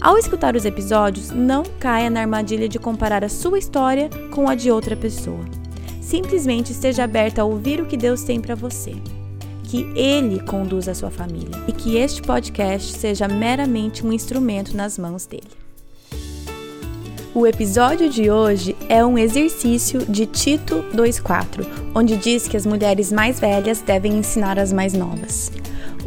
Ao escutar os episódios, não caia na armadilha de comparar a sua história com a de outra pessoa. Simplesmente esteja aberta a ouvir o que Deus tem para você. Que Ele conduza a sua família e que este podcast seja meramente um instrumento nas mãos dele. O episódio de hoje é um exercício de Tito 2,4, onde diz que as mulheres mais velhas devem ensinar as mais novas.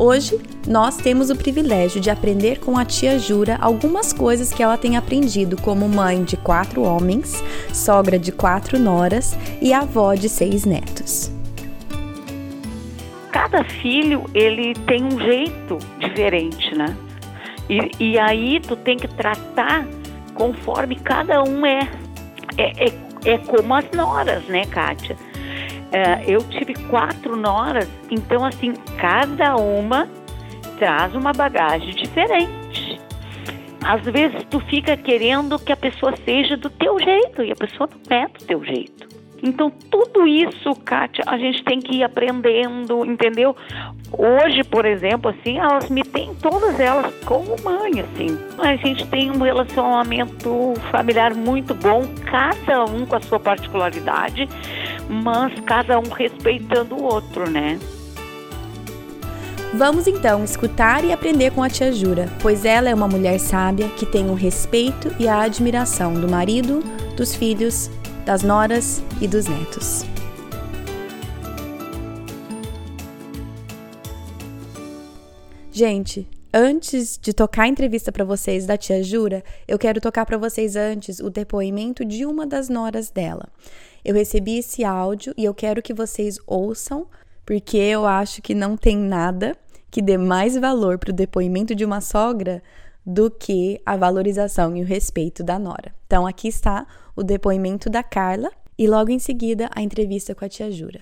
Hoje, nós temos o privilégio de aprender com a tia Jura algumas coisas que ela tem aprendido como mãe de quatro homens, sogra de quatro noras e avó de seis netos. Cada filho, ele tem um jeito diferente, né? E, e aí tu tem que tratar conforme cada um é. É, é, é como as noras, né, Kátia? É, eu tive quatro noras, então assim, cada uma traz uma bagagem diferente. Às vezes tu fica querendo que a pessoa seja do teu jeito e a pessoa não é do teu jeito. Então, tudo isso, Kátia, a gente tem que ir aprendendo, entendeu? Hoje, por exemplo, assim, elas me têm todas elas como mãe, assim. A gente tem um relacionamento familiar muito bom, cada um com a sua particularidade, mas cada um respeitando o outro, né? Vamos então escutar e aprender com a tia Jura, pois ela é uma mulher sábia que tem o respeito e a admiração do marido, dos filhos, das noras e dos netos. Gente, antes de tocar a entrevista para vocês da tia Jura, eu quero tocar para vocês antes o depoimento de uma das noras dela. Eu recebi esse áudio e eu quero que vocês ouçam, porque eu acho que não tem nada que dê mais valor para o depoimento de uma sogra do que a valorização e o respeito da nora. Então, aqui está o depoimento da Carla e logo em seguida a entrevista com a tia Jura.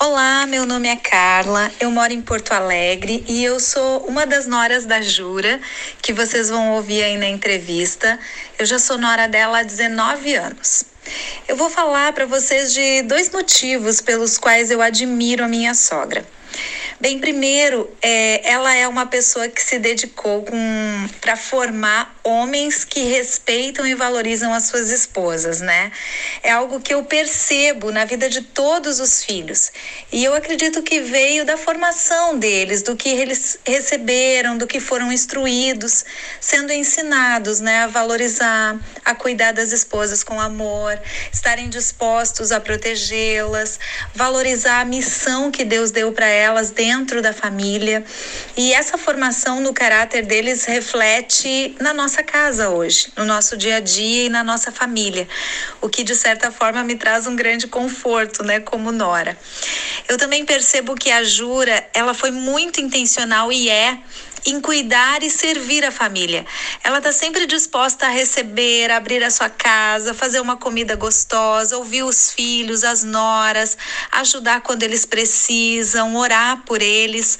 Olá, meu nome é Carla, eu moro em Porto Alegre e eu sou uma das noras da Jura, que vocês vão ouvir aí na entrevista. Eu já sou nora dela há 19 anos. Eu vou falar para vocês de dois motivos pelos quais eu admiro a minha sogra. Bem, primeiro, é, ela é uma pessoa que se dedicou para formar homens que respeitam e valorizam as suas esposas, né? É algo que eu percebo na vida de todos os filhos. E eu acredito que veio da formação deles, do que eles receberam, do que foram instruídos, sendo ensinados, né, a valorizar, a cuidar das esposas com amor, estarem dispostos a protegê-las, valorizar a missão que Deus deu para elas dentro da família. E essa formação no caráter deles reflete na nossa casa hoje, no nosso dia a dia e na nossa família, o que de certa forma me traz um grande conforto, né, como nora. Eu também percebo que a Jura, ela foi muito intencional e é em cuidar e servir a família. Ela está sempre disposta a receber, abrir a sua casa, fazer uma comida gostosa, ouvir os filhos, as noras, ajudar quando eles precisam, orar por eles.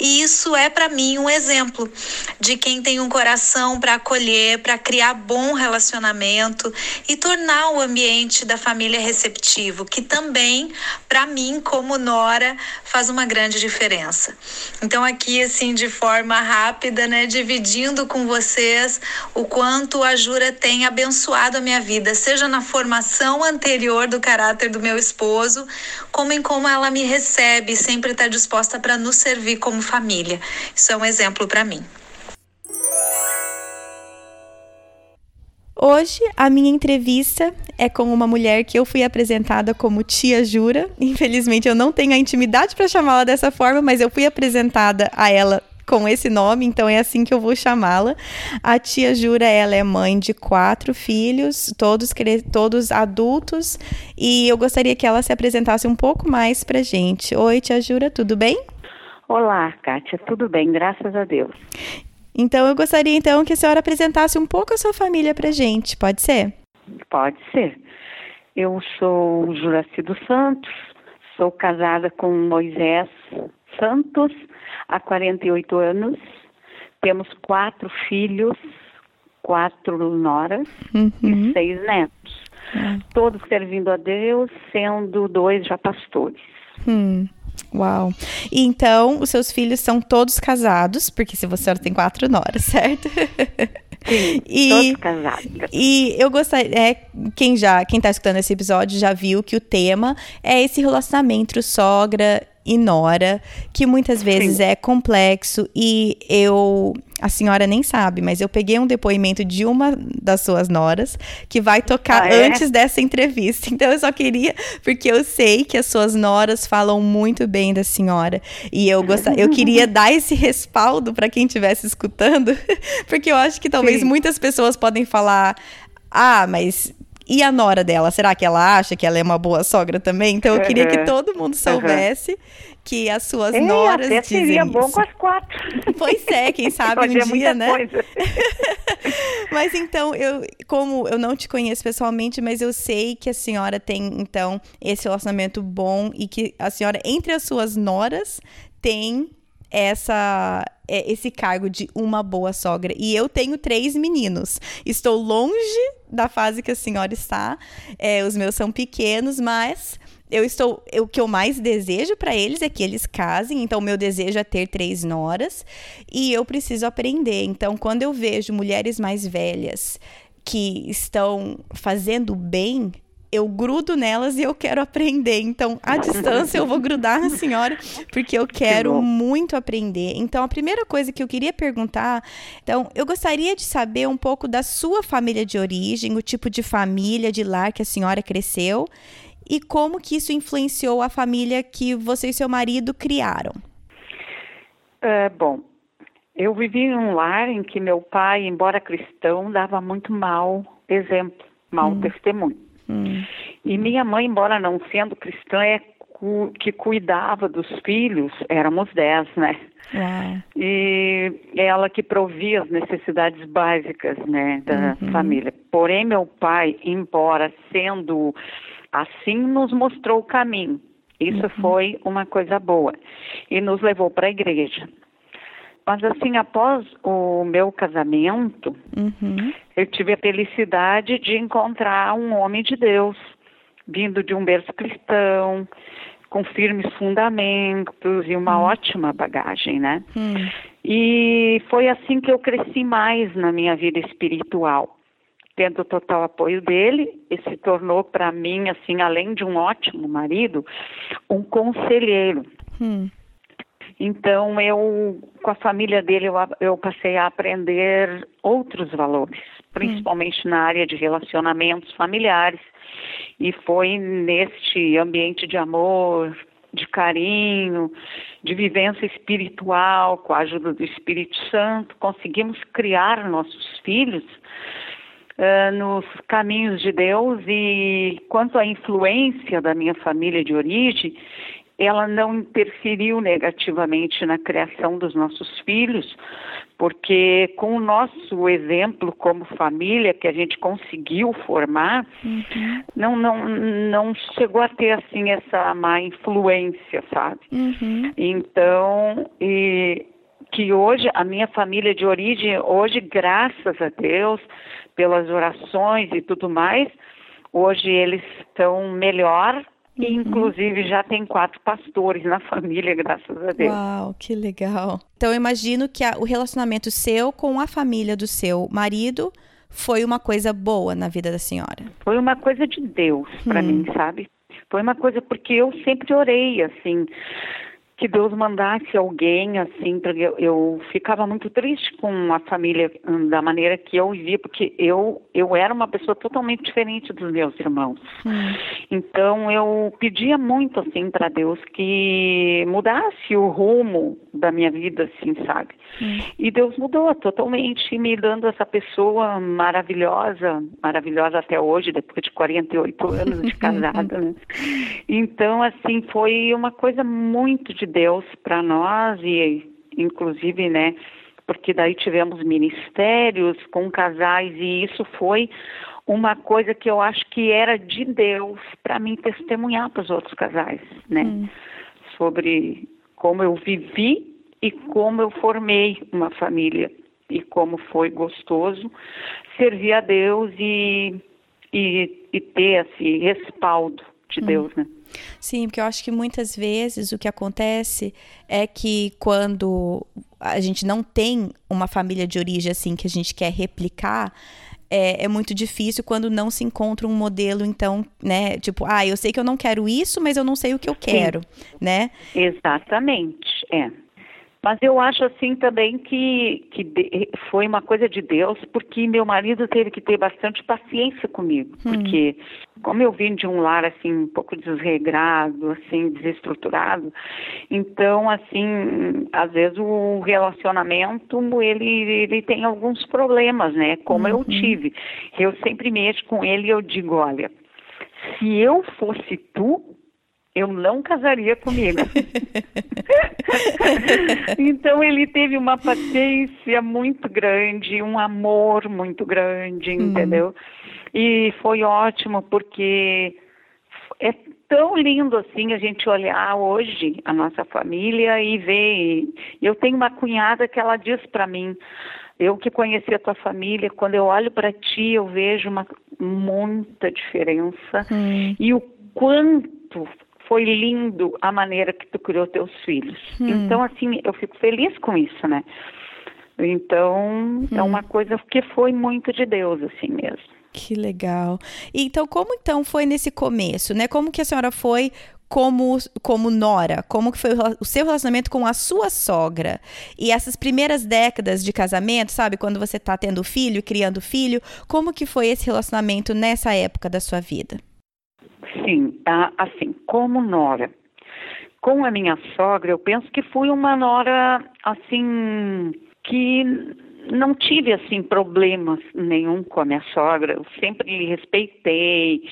E isso é para mim um exemplo de quem tem um coração para acolher, para criar bom relacionamento e tornar o ambiente da família receptivo, que também, para mim, como nora, faz uma grande diferença. Então, aqui, assim, de forma rápida, né, dividindo com vocês o quanto a Jura tem abençoado a minha vida, seja na formação anterior do caráter do meu esposo, como em como ela me recebe, sempre está disposta para nos servir como família. Isso é um exemplo para mim. Hoje, a minha entrevista é com uma mulher que eu fui apresentada como Tia Jura. Infelizmente, eu não tenho a intimidade para chamá-la dessa forma, mas eu fui apresentada a ela com esse nome, então é assim que eu vou chamá-la. A tia Jura, ela é mãe de quatro filhos, todos, todos adultos, e eu gostaria que ela se apresentasse um pouco mais pra gente. Oi, tia Jura, tudo bem? Olá, Kátia, tudo bem, graças a Deus. Então eu gostaria então que a senhora apresentasse um pouco a sua família para gente, pode ser? Pode ser. Eu sou Juraci dos Santos, sou casada com Moisés Santos há 48 anos. Temos quatro filhos, quatro noras uhum. e seis netos. Uhum. Todos servindo a Deus, sendo dois já pastores. Hum. Uau. Então, os seus filhos são todos casados, porque se você tem quatro noras, certo? Sim, e, todos casados. E eu gostaria, é, quem já, quem tá escutando esse episódio já viu que o tema é esse relacionamento sogra e nora, que muitas vezes Sim. é complexo e eu a senhora nem sabe, mas eu peguei um depoimento de uma das suas noras que vai tocar ah, é? antes dessa entrevista. Então eu só queria, porque eu sei que as suas noras falam muito bem da senhora e eu gostaria, eu queria dar esse respaldo para quem estivesse escutando, porque eu acho que talvez Sim. muitas pessoas podem falar: "Ah, mas e a nora dela, será que ela acha que ela é uma boa sogra também? Então eu queria uhum. que todo mundo soubesse uhum. que as suas Ei, noras até dizem seria bom com as quatro. Pois é, quem sabe um dia, né? mas então, eu, como eu não te conheço pessoalmente, mas eu sei que a senhora tem, então, esse relacionamento bom e que a senhora, entre as suas noras, tem essa é, esse cargo de uma boa sogra. E eu tenho três meninos. Estou longe da fase que a senhora está. É, os meus são pequenos, mas eu estou. o que eu mais desejo para eles é que eles casem. Então, meu desejo é ter três noras. E eu preciso aprender. Então, quando eu vejo mulheres mais velhas que estão fazendo bem eu grudo nelas e eu quero aprender. Então, à distância, eu vou grudar na senhora, porque eu quero muito aprender. Então, a primeira coisa que eu queria perguntar, então, eu gostaria de saber um pouco da sua família de origem, o tipo de família, de lar que a senhora cresceu e como que isso influenciou a família que você e seu marido criaram. É, bom, eu vivi em um lar em que meu pai, embora cristão, dava muito mal exemplo, mau hum. testemunho. Hum. E minha mãe, embora não sendo cristã, é cu que cuidava dos filhos, éramos dez, né? Uau. E ela que provia as necessidades básicas, né, da uhum. família. Porém, meu pai, embora sendo assim, nos mostrou o caminho. Isso uhum. foi uma coisa boa e nos levou para a igreja. Mas assim, após o meu casamento, uhum. eu tive a felicidade de encontrar um homem de Deus, vindo de um berço cristão, com firmes fundamentos e uma uhum. ótima bagagem, né? Uhum. E foi assim que eu cresci mais na minha vida espiritual. Tendo o total apoio dele, e se tornou para mim, assim, além de um ótimo marido, um conselheiro. Hum. Então, eu, com a família dele, eu, eu passei a aprender outros valores, principalmente hum. na área de relacionamentos familiares. E foi neste ambiente de amor, de carinho, de vivência espiritual, com a ajuda do Espírito Santo, conseguimos criar nossos filhos uh, nos caminhos de Deus. E quanto à influência da minha família de origem, ela não interferiu negativamente na criação dos nossos filhos, porque com o nosso exemplo como família que a gente conseguiu formar, uhum. não, não, não chegou a ter assim essa má influência, sabe? Uhum. Então, e que hoje a minha família de origem, hoje graças a Deus, pelas orações e tudo mais, hoje eles estão melhor e, uhum. inclusive, já tem quatro pastores na família, graças a Deus. Uau, que legal. Então, eu imagino que a, o relacionamento seu com a família do seu marido foi uma coisa boa na vida da senhora. Foi uma coisa de Deus para hum. mim, sabe? Foi uma coisa porque eu sempre orei, assim, que Deus mandasse alguém assim, porque eu, eu, ficava muito triste com a família hum, da maneira que eu vivia, porque eu eu era uma pessoa totalmente diferente dos meus irmãos. Hum. Então eu pedia muito assim para Deus que mudasse o rumo da minha vida, assim, sabe? Hum. E Deus mudou totalmente, me dando essa pessoa maravilhosa, maravilhosa até hoje, depois de 48 anos de casada, né? Então assim foi uma coisa muito de de Deus para nós e inclusive, né, porque daí tivemos ministérios com casais e isso foi uma coisa que eu acho que era de Deus para mim testemunhar para os outros casais, né? Hum. Sobre como eu vivi e como eu formei uma família e como foi gostoso servir a Deus e, e, e ter esse respaldo de hum. Deus, né? Sim, porque eu acho que muitas vezes o que acontece é que quando a gente não tem uma família de origem assim que a gente quer replicar, é, é, muito difícil quando não se encontra um modelo, então, né? Tipo, ah, eu sei que eu não quero isso, mas eu não sei o que eu quero, Sim. né? Exatamente, é. Mas eu acho assim também que, que foi uma coisa de Deus, porque meu marido teve que ter bastante paciência comigo, hum. porque como eu vim de um lar assim um pouco desregrado, assim desestruturado, então assim às vezes o relacionamento ele ele tem alguns problemas, né? Como uhum. eu tive, eu sempre mexo com ele e eu digo, olha, se eu fosse tu, eu não casaria comigo. então ele teve uma paciência muito grande, um amor muito grande, hum. entendeu? E foi ótimo porque é tão lindo assim a gente olhar hoje a nossa família e ver. Eu tenho uma cunhada que ela diz para mim, eu que conheci a tua família, quando eu olho para ti, eu vejo uma muita diferença hum. e o quanto foi lindo a maneira que tu criou teus filhos. Hum. Então, assim, eu fico feliz com isso, né? Então, é hum. é uma coisa que foi muito de Deus, assim mesmo. Que legal. Então, como então foi nesse começo, né? Como que a senhora foi como, como nora? Como que foi o seu relacionamento com a sua sogra? E essas primeiras décadas de casamento, sabe? Quando você está tendo filho, criando filho, como que foi esse relacionamento nessa época da sua vida? Sim, assim, como nora. Com a minha sogra, eu penso que fui uma nora, assim, que não tive assim problemas nenhum com a minha sogra. Eu sempre lhe respeitei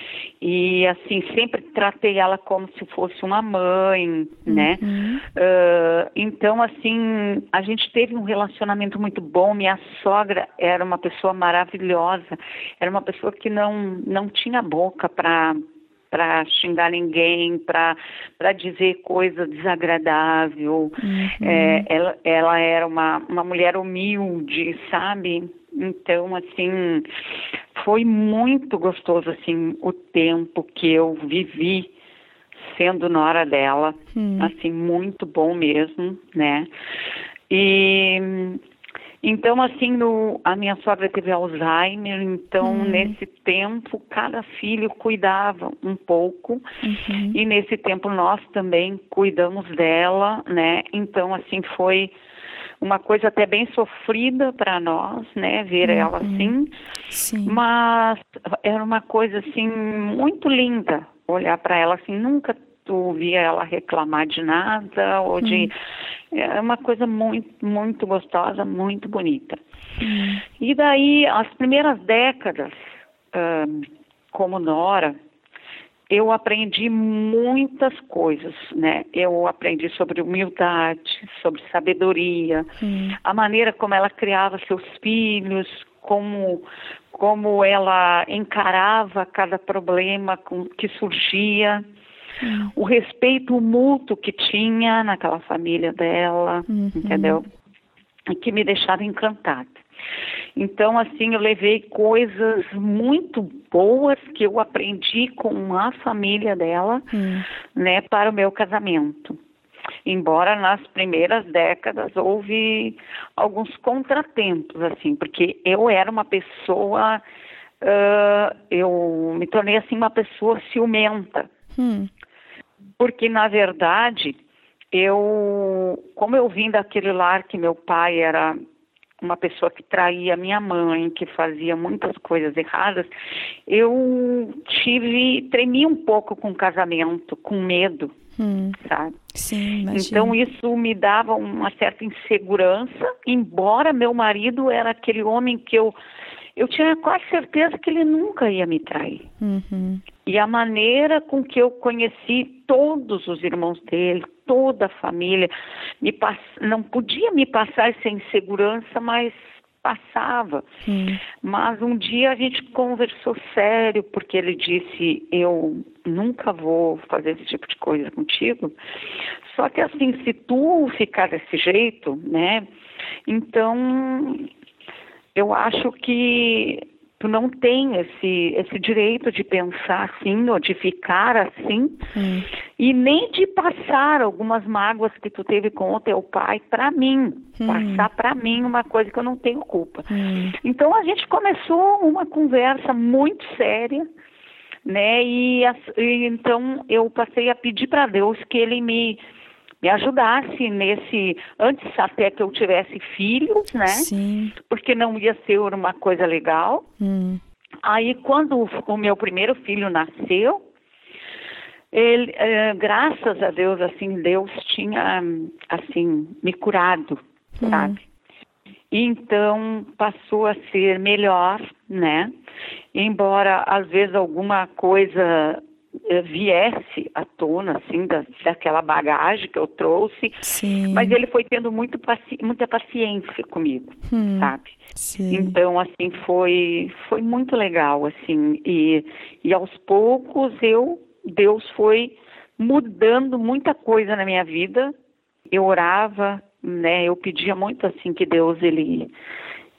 e assim sempre tratei ela como se fosse uma mãe, né? Uhum. Uh, então assim a gente teve um relacionamento muito bom. Minha sogra era uma pessoa maravilhosa. Era uma pessoa que não não tinha boca para para xingar ninguém, para dizer coisa desagradável. Uhum. É, ela, ela era uma, uma mulher humilde, sabe? Então, assim, foi muito gostoso, assim, o tempo que eu vivi sendo nora dela, hum. assim, muito bom mesmo, né? E então, assim, no, a minha sogra teve Alzheimer, então uhum. nesse tempo cada filho cuidava um pouco uhum. e nesse tempo nós também cuidamos dela, né? Então, assim, foi uma coisa até bem sofrida para nós, né, ver uhum. ela assim, Sim. mas era uma coisa assim muito linda olhar para ela assim, nunca tu via ela reclamar de nada ou de hum. é uma coisa muito muito gostosa muito bonita hum. e daí as primeiras décadas como Nora eu aprendi muitas coisas, né? Eu aprendi sobre humildade, sobre sabedoria, a maneira como ela criava seus filhos, como como ela encarava cada problema que surgia uhum. o respeito mútuo que tinha naquela família dela, uhum. entendeu? E que me deixava encantada. Então, assim, eu levei coisas muito boas que eu aprendi com a família dela, uhum. né, para o meu casamento. Embora nas primeiras décadas houve alguns contratempos, assim, porque eu era uma pessoa, uh, eu me tornei assim uma pessoa ciumenta. Hum porque na verdade eu, como eu vim daquele lar que meu pai era uma pessoa que traía minha mãe, que fazia muitas coisas erradas, eu tive, tremi um pouco com o casamento, com medo, hum, sabe? Sim, então isso me dava uma certa insegurança, embora meu marido era aquele homem que eu eu tinha quase certeza que ele nunca ia me trair. Uhum. E a maneira com que eu conheci todos os irmãos dele, toda a família. Me pass... Não podia me passar essa insegurança, mas passava. Mas um dia a gente conversou sério, porque ele disse: Eu nunca vou fazer esse tipo de coisa contigo. Só que assim, se tu ficar desse jeito, né? Então, eu acho que tu não tem esse, esse direito de pensar assim ou de ficar assim hum. e nem de passar algumas mágoas que tu teve com o teu pai para mim, hum. passar para mim uma coisa que eu não tenho culpa. Hum. Então a gente começou uma conversa muito séria, né? E, e então eu passei a pedir para Deus que ele me me ajudasse nesse antes até que eu tivesse filhos, né? Sim. Porque não ia ser uma coisa legal. Hum. Aí quando o meu primeiro filho nasceu, ele, é, graças a Deus, assim, Deus tinha assim me curado, hum. sabe? Então passou a ser melhor, né? Embora às vezes alguma coisa eh, viesse à tona, assim, da, daquela bagagem que eu trouxe. Sim. Mas ele foi tendo muito paci muita paciência comigo, hum, sabe? Sim. Então, assim, foi, foi muito legal, assim. E, e aos poucos eu, Deus foi mudando muita coisa na minha vida. Eu orava, né? Eu pedia muito, assim, que Deus, ele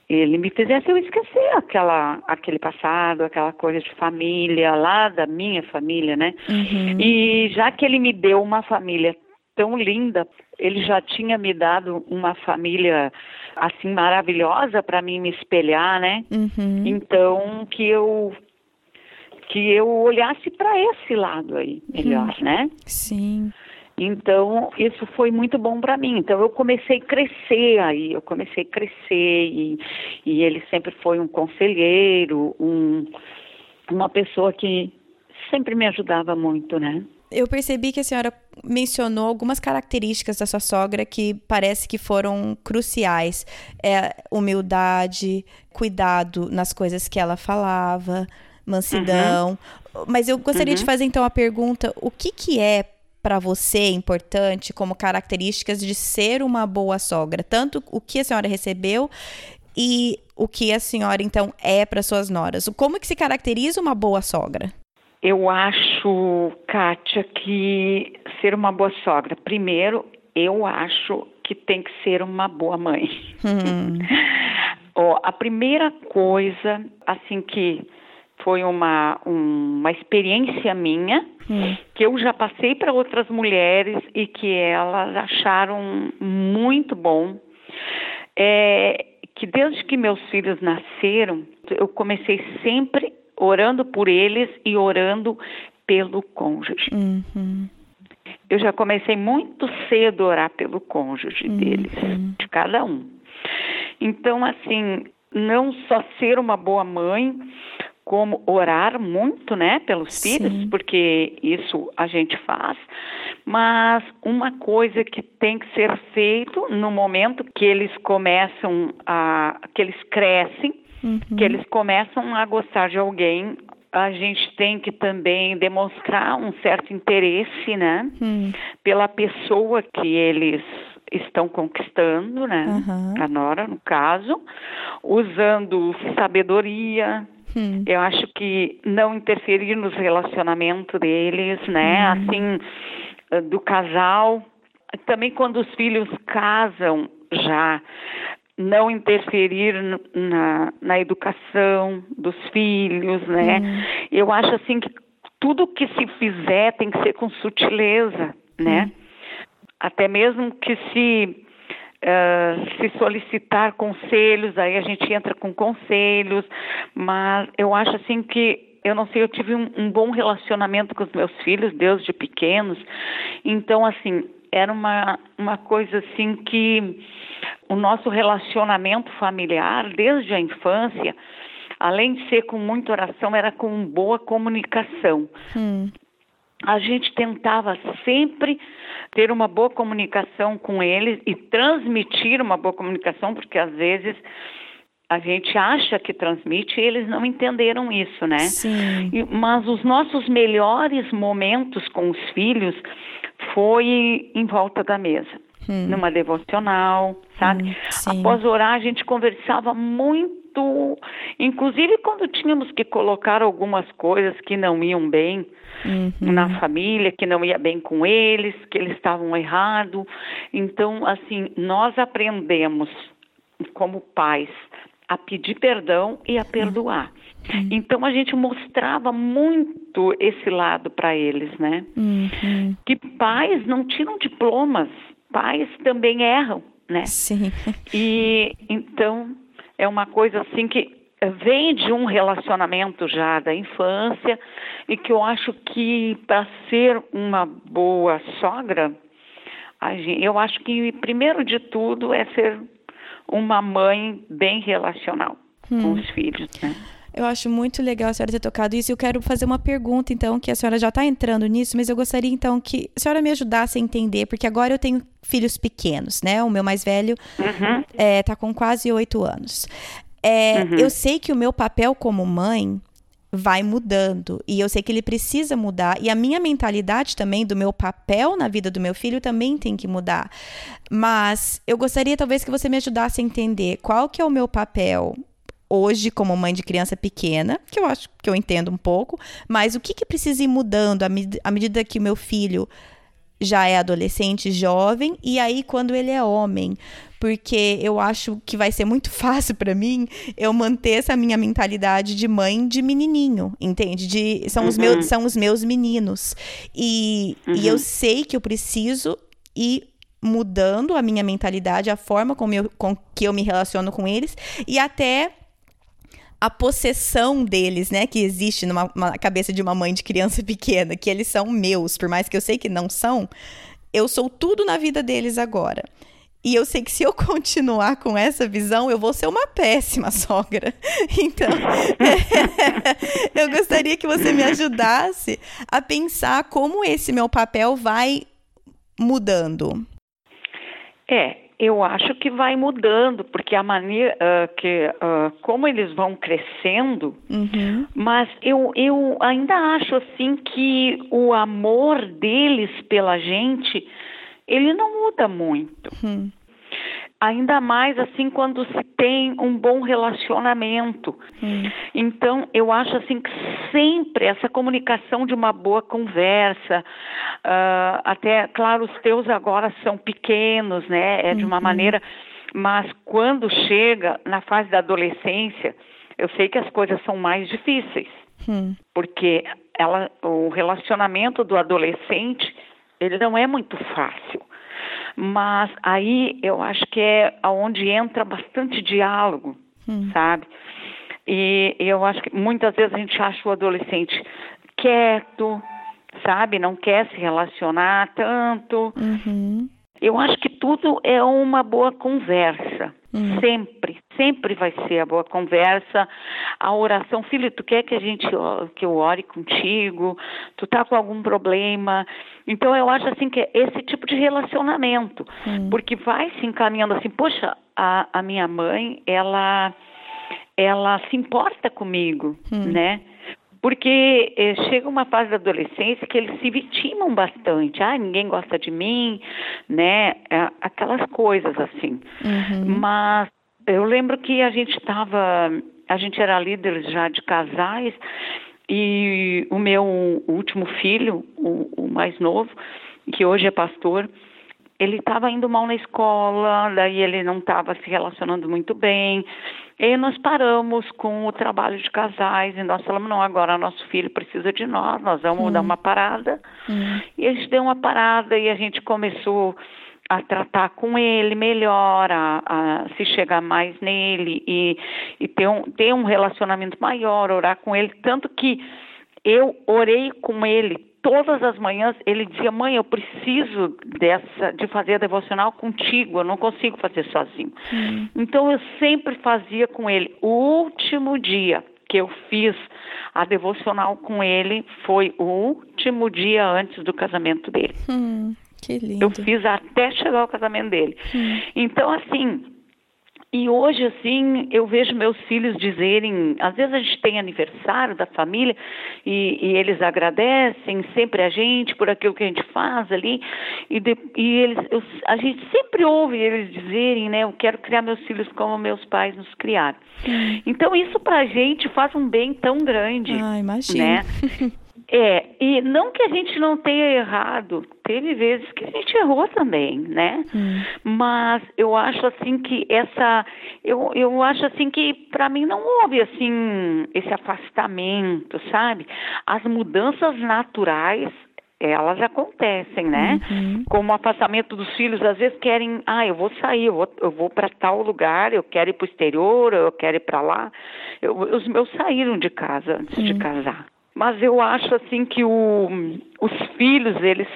ele me fizesse eu esquecer aquela, aquele passado, aquela coisa de família, lá da minha família, né? Uhum. E já que ele me deu uma família tão linda, ele já tinha me dado uma família assim maravilhosa para mim me espelhar, né? Uhum. Então que eu que eu olhasse para esse lado aí melhor, uhum. né? Sim. Então, isso foi muito bom para mim. Então, eu comecei a crescer aí, eu comecei a crescer e, e ele sempre foi um conselheiro, um, uma pessoa que sempre me ajudava muito, né? Eu percebi que a senhora mencionou algumas características da sua sogra que parece que foram cruciais. É, humildade, cuidado nas coisas que ela falava, mansidão. Uhum. Mas eu gostaria uhum. de fazer então a pergunta: o que, que é para você importante como características de ser uma boa sogra? Tanto o que a senhora recebeu e o que a senhora então é para suas noras. Como que se caracteriza uma boa sogra? Eu acho, Kátia, que ser uma boa sogra, primeiro, eu acho que tem que ser uma boa mãe. Hum. oh, a primeira coisa, assim que foi uma, um, uma experiência minha hum. que eu já passei para outras mulheres e que elas acharam muito bom. É, que desde que meus filhos nasceram, eu comecei sempre orando por eles e orando pelo cônjuge. Uhum. Eu já comecei muito cedo a orar pelo cônjuge uhum. deles, de cada um. Então, assim, não só ser uma boa mãe, como orar muito, né, pelos Sim. filhos, porque isso a gente faz, mas uma coisa que tem que ser feito no momento que eles começam a, que eles crescem, uhum. que eles começam a gostar de alguém, a gente tem que também demonstrar um certo interesse, né, uhum. pela pessoa que eles estão conquistando, né, uhum. a nora no caso, usando sabedoria, Hum. Eu acho que não interferir nos relacionamentos deles, né? Hum. Assim, eh, do casal. Também quando os filhos casam já, não interferir na, na educação dos filhos, né? Hum. Eu acho assim que tudo que se fizer tem que ser com sutileza, né? Hum. Até mesmo que se Uh, se solicitar conselhos, aí a gente entra com conselhos, mas eu acho assim que eu não sei, eu tive um, um, bom relacionamento com os meus filhos, desde pequenos, então assim, era uma, uma coisa assim que o nosso relacionamento familiar, desde a infância, além de ser com muita oração, era com boa comunicação. Hum a gente tentava sempre ter uma boa comunicação com eles e transmitir uma boa comunicação, porque às vezes a gente acha que transmite e eles não entenderam isso, né? Sim. E, mas os nossos melhores momentos com os filhos foi em volta da mesa, hum. numa devocional, sabe? Hum, Após orar, a gente conversava muito, inclusive quando tínhamos que colocar algumas coisas que não iam bem uhum. na família, que não ia bem com eles, que eles estavam errados. Então, assim, nós aprendemos como pais a pedir perdão e a perdoar. Uhum. Então a gente mostrava muito esse lado para eles, né? Uhum. Que pais não tiram diplomas, pais também erram, né? Sim. E então é uma coisa assim que vem de um relacionamento já da infância e que eu acho que para ser uma boa sogra, eu acho que primeiro de tudo é ser uma mãe bem relacional hum. com os filhos. Né? Eu acho muito legal a senhora ter tocado isso. Eu quero fazer uma pergunta, então, que a senhora já está entrando nisso, mas eu gostaria, então, que a senhora me ajudasse a entender, porque agora eu tenho filhos pequenos, né? O meu mais velho está uhum. é, tá com quase oito anos. É, uhum. Eu sei que o meu papel como mãe vai mudando e eu sei que ele precisa mudar e a minha mentalidade também do meu papel na vida do meu filho também tem que mudar. Mas eu gostaria talvez que você me ajudasse a entender qual que é o meu papel hoje como mãe de criança pequena, que eu acho que eu entendo um pouco, mas o que que precisa ir mudando à, med à medida que o meu filho já é adolescente, jovem, e aí quando ele é homem, porque eu acho que vai ser muito fácil para mim eu manter essa minha mentalidade de mãe de menininho, entende? De são uhum. os meus são os meus meninos. E, uhum. e eu sei que eu preciso ir mudando a minha mentalidade, a forma como eu, com que eu me relaciono com eles e até a possessão deles, né, que existe numa cabeça de uma mãe de criança pequena, que eles são meus, por mais que eu sei que não são, eu sou tudo na vida deles agora. E eu sei que se eu continuar com essa visão, eu vou ser uma péssima sogra. Então, eu gostaria que você me ajudasse a pensar como esse meu papel vai mudando. É, eu acho que vai mudando, porque a maneira uh, que, uh, como eles vão crescendo, uhum. mas eu, eu ainda acho assim que o amor deles pela gente, ele não muda muito. Uhum ainda mais assim quando se tem um bom relacionamento. Hum. Então, eu acho assim que sempre essa comunicação de uma boa conversa, uh, até, claro, os teus agora são pequenos, né? É de uma uhum. maneira, mas quando chega na fase da adolescência, eu sei que as coisas são mais difíceis, hum. porque ela, o relacionamento do adolescente ele não é muito fácil. Mas aí eu acho que é onde entra bastante diálogo, hum. sabe? E eu acho que muitas vezes a gente acha o adolescente quieto, sabe? Não quer se relacionar tanto. Uhum. Eu acho que tudo é uma boa conversa. Hum. Sempre, sempre vai ser a boa conversa, a oração. Filho, tu quer que a gente que eu ore contigo? Tu tá com algum problema? Então eu acho assim que é esse tipo de relacionamento, hum. porque vai se encaminhando assim, poxa, a, a minha mãe, ela ela se importa comigo, hum. né? Porque eh, chega uma fase da adolescência que eles se vitimam bastante. Ah, ninguém gosta de mim, né? É, aquelas coisas assim. Uhum. Mas eu lembro que a gente estava, a gente era líder já de casais e o meu último filho, o, o mais novo, que hoje é pastor, ele estava indo mal na escola, daí ele não estava se relacionando muito bem. E nós paramos com o trabalho de casais e nós falamos, não, agora nosso filho precisa de nós, nós vamos dar uma parada. E a gente deu uma parada e a gente começou a tratar com ele melhor, a, a se chegar mais nele e, e ter, um, ter um relacionamento maior, orar com ele. Tanto que eu orei com ele todas as manhãs ele dizia: "Mãe, eu preciso dessa de fazer a devocional contigo, eu não consigo fazer sozinho". Uhum. Então eu sempre fazia com ele. O último dia que eu fiz a devocional com ele foi o último dia antes do casamento dele. Hum, que lindo. Eu fiz até chegar ao casamento dele. Hum. Então assim, E hoje, assim, eu vejo meus filhos dizerem, às vezes a gente tem aniversário da família e, e eles agradecem sempre a gente por aquilo que a gente faz ali, e, de, e eles, eu, a gente sempre ouve eles dizerem, né, eu quero criar meus filhos como meus pais nos criaram. Então isso pra gente faz um bem tão grande. Ah, imagina. Né? É, e não que a gente não tenha errado, teve vezes que a gente errou também, né? Hum. Mas eu acho assim que essa, eu, eu acho assim que para mim não houve assim esse afastamento, sabe? As mudanças naturais elas acontecem, né? Uhum. Como o afastamento dos filhos, às vezes querem, ah, eu vou sair, eu vou, eu vou para tal lugar, eu quero ir para o exterior, eu quero ir para lá. Eu, os meus saíram de casa antes uhum. de casar. Mas eu acho assim que o, os filhos, eles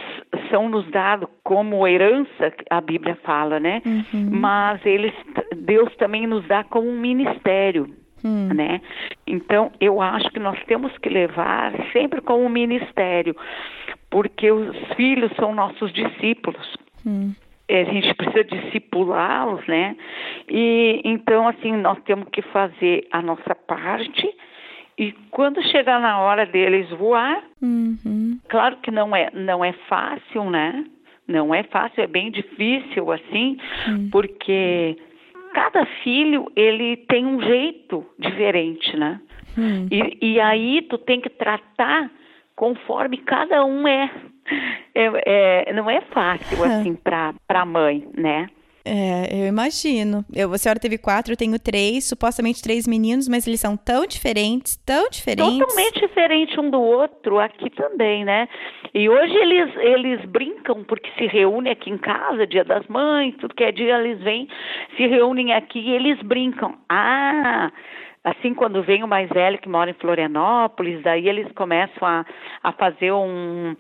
são nos dados como herança, a Bíblia fala, né? Uhum. Mas eles, Deus também nos dá como um ministério. Hum. Né? Então, eu acho que nós temos que levar sempre como um ministério, porque os filhos são nossos discípulos. Hum. A gente precisa discipulá-los, né? E então, assim, nós temos que fazer a nossa parte e quando chegar na hora deles voar, uhum. claro que não é, não é fácil, né? Não é fácil, é bem difícil assim, uhum. porque cada filho ele tem um jeito diferente, né? Uhum. E, e aí tu tem que tratar conforme cada um é. é, é não é fácil assim para a mãe, né? É, eu imagino. Eu, a senhora teve quatro, eu tenho três, supostamente três meninos, mas eles são tão diferentes, tão diferentes. Totalmente diferente um do outro, aqui também, né? E hoje eles, eles brincam porque se reúnem aqui em casa, dia das mães, tudo que é dia eles vêm, se reúnem aqui e eles brincam. Ah, assim quando vem o mais velho que mora em Florianópolis, daí eles começam a, a fazer um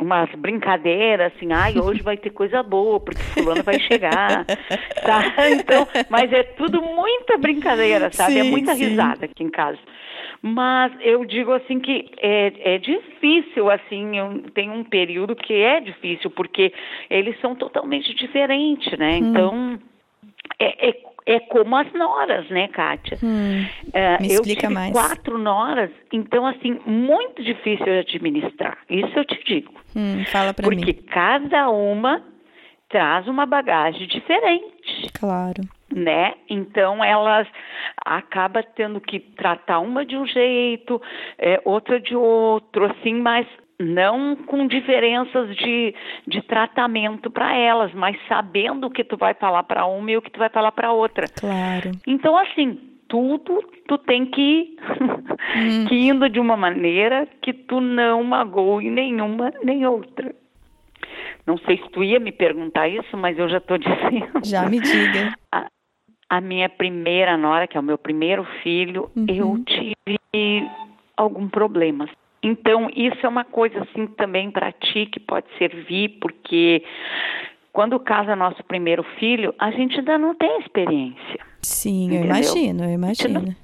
umas brincadeiras assim, ai, hoje vai ter coisa boa, porque fulano vai chegar, tá? Então, mas é tudo muita brincadeira, sabe? É sim, é muita sim. risada aqui em casa. Mas eu digo assim que é, é difícil, assim, eu tenho um período que é difícil, porque eles são totalmente diferentes, né? Hum. Então, é, é é como as noras, né, Kátia? Hum, é, me explica eu tive mais. quatro noras, então assim muito difícil de administrar. Isso eu te digo. Hum, fala para mim. Porque cada uma traz uma bagagem diferente. Claro. Né? Então elas acaba tendo que tratar uma de um jeito, é, outra de outro, assim, mas não com diferenças de, de tratamento para elas, mas sabendo o que tu vai falar para uma e o que tu vai falar para outra. Claro. Então assim, tudo tu tem que, hum. que indo de uma maneira que tu não magoe nenhuma nem outra. Não sei se tu ia me perguntar isso, mas eu já estou dizendo. Já me diga. A, a, minha primeira nora, que é o meu primeiro filho, uhum. eu tive algum problema. Então, isso é uma coisa assim também para ti que pode servir, porque quando casa nosso primeiro filho, a gente ainda não tem experiência. Sim, entendeu? eu imagino, eu imagino.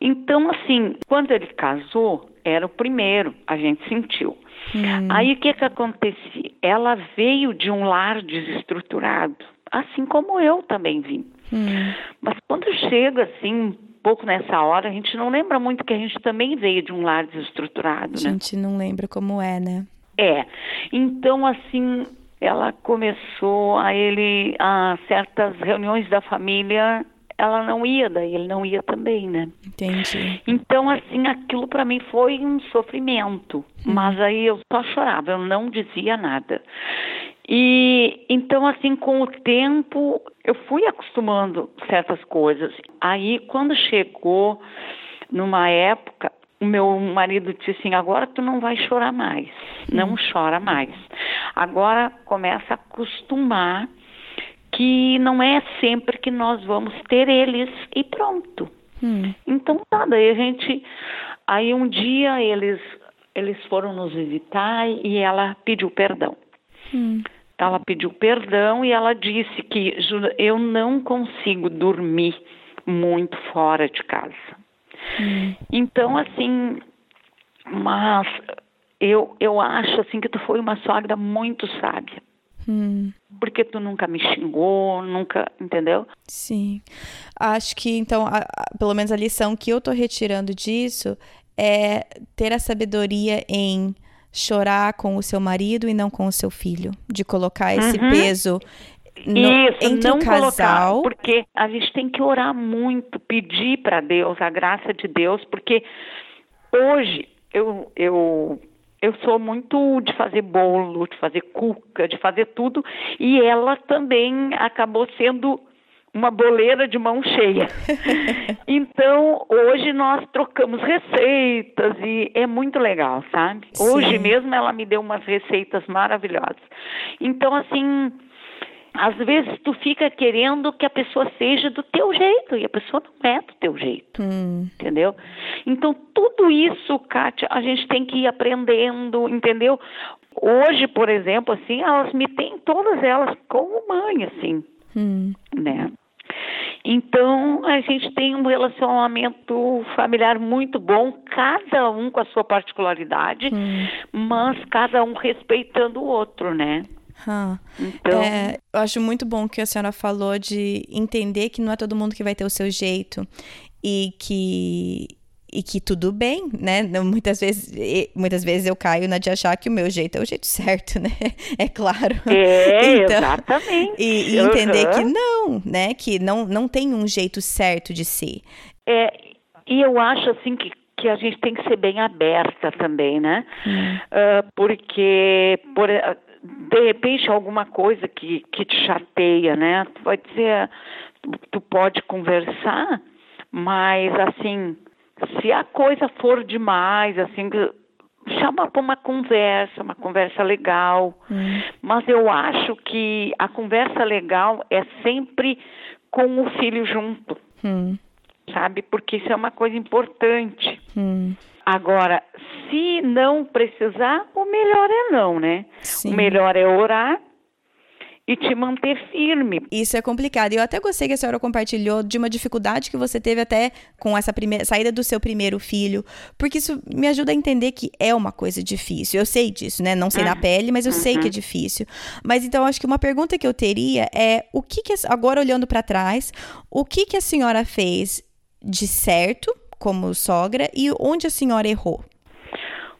Então, assim, quando ele casou, era o primeiro, a gente sentiu. Hum. Aí o que que acontecia? Ela veio de um lar desestruturado, assim como eu também vim. Hum. Mas quando chega assim pouco nessa hora, a gente não lembra muito que a gente também veio de um lar desestruturado, né? A gente não lembra como é, né? É. Então, assim, ela começou a ele, a certas reuniões da família, ela não ia, daí ele não ia também, né? Entendi. Então, assim, aquilo para mim foi um sofrimento. Hum. Mas aí eu só chorava, eu não dizia nada. E então, assim, com o tempo, eu fui acostumando certas coisas. Aí, quando chegou numa época, o meu marido disse assim: agora tu não vai chorar mais, não hum. chora mais. Agora começa a acostumar que não é sempre que nós vamos ter eles e pronto. Hum. Então tá, daí a gente. Aí um dia eles, eles foram nos visitar e ela pediu perdão. Hum. Ela pediu perdão e ela disse que eu não consigo dormir muito fora de casa. Hum. Então, assim, mas eu, eu acho assim que tu foi uma sogra muito sábia. Hum. porque tu nunca me xingou, nunca, entendeu? Sim. Acho que então, a, a, pelo menos a lição que eu tô retirando disso é ter a sabedoria em chorar com o seu marido e não com o seu filho, de colocar esse uhum. peso no, Isso, entre não o casal, colocar, porque a gente tem que orar muito, pedir para Deus a graça de Deus, porque hoje eu eu eu sou muito de fazer bolo, de fazer cuca, de fazer tudo, e ela também acabou sendo uma boleira de mão cheia. então, hoje nós trocamos receitas e é muito legal, sabe? Sim. Hoje mesmo ela me deu umas receitas maravilhosas. Então, assim, às vezes tu fica querendo que a pessoa seja do teu jeito e a pessoa não é do teu jeito, hum. entendeu? Então tudo isso, Kátia, a gente tem que ir aprendendo, entendeu? Hoje, por exemplo, assim, elas me têm todas elas como mãe, assim, hum. né? Então, a gente tem um relacionamento familiar muito bom, cada um com a sua particularidade, hum. mas cada um respeitando o outro, né? Então... É, eu acho muito bom que a senhora falou de entender que não é todo mundo que vai ter o seu jeito e que e que tudo bem, né? Muitas vezes, muitas vezes eu caio na de achar que o meu jeito é o jeito certo, né? É claro. É, então, exatamente. E, e entender uhum. que não, né? Que não, não tem um jeito certo de ser. É, e eu acho assim que que a gente tem que ser bem aberta também, né? Hum. Uh, porque por, de repente alguma coisa que, que te chateia, né? Tu vai dizer, tu pode conversar, mas assim, se a coisa for demais, assim, chama para uma conversa, uma conversa legal. Hum. Mas eu acho que a conversa legal é sempre com o filho junto. Hum. Sabe? Porque isso é uma coisa importante. Hum. Agora, se não precisar, o melhor é não, né? Sim. O melhor é orar e te manter firme. Isso é complicado. Eu até gostei que a senhora compartilhou de uma dificuldade que você teve até com essa primeira saída do seu primeiro filho, porque isso me ajuda a entender que é uma coisa difícil. Eu sei disso, né? Não sei da pele, mas eu uhum. sei que é uhum. difícil. Mas então acho que uma pergunta que eu teria é o que, que agora olhando para trás, o que que a senhora fez de certo como sogra e onde a senhora errou?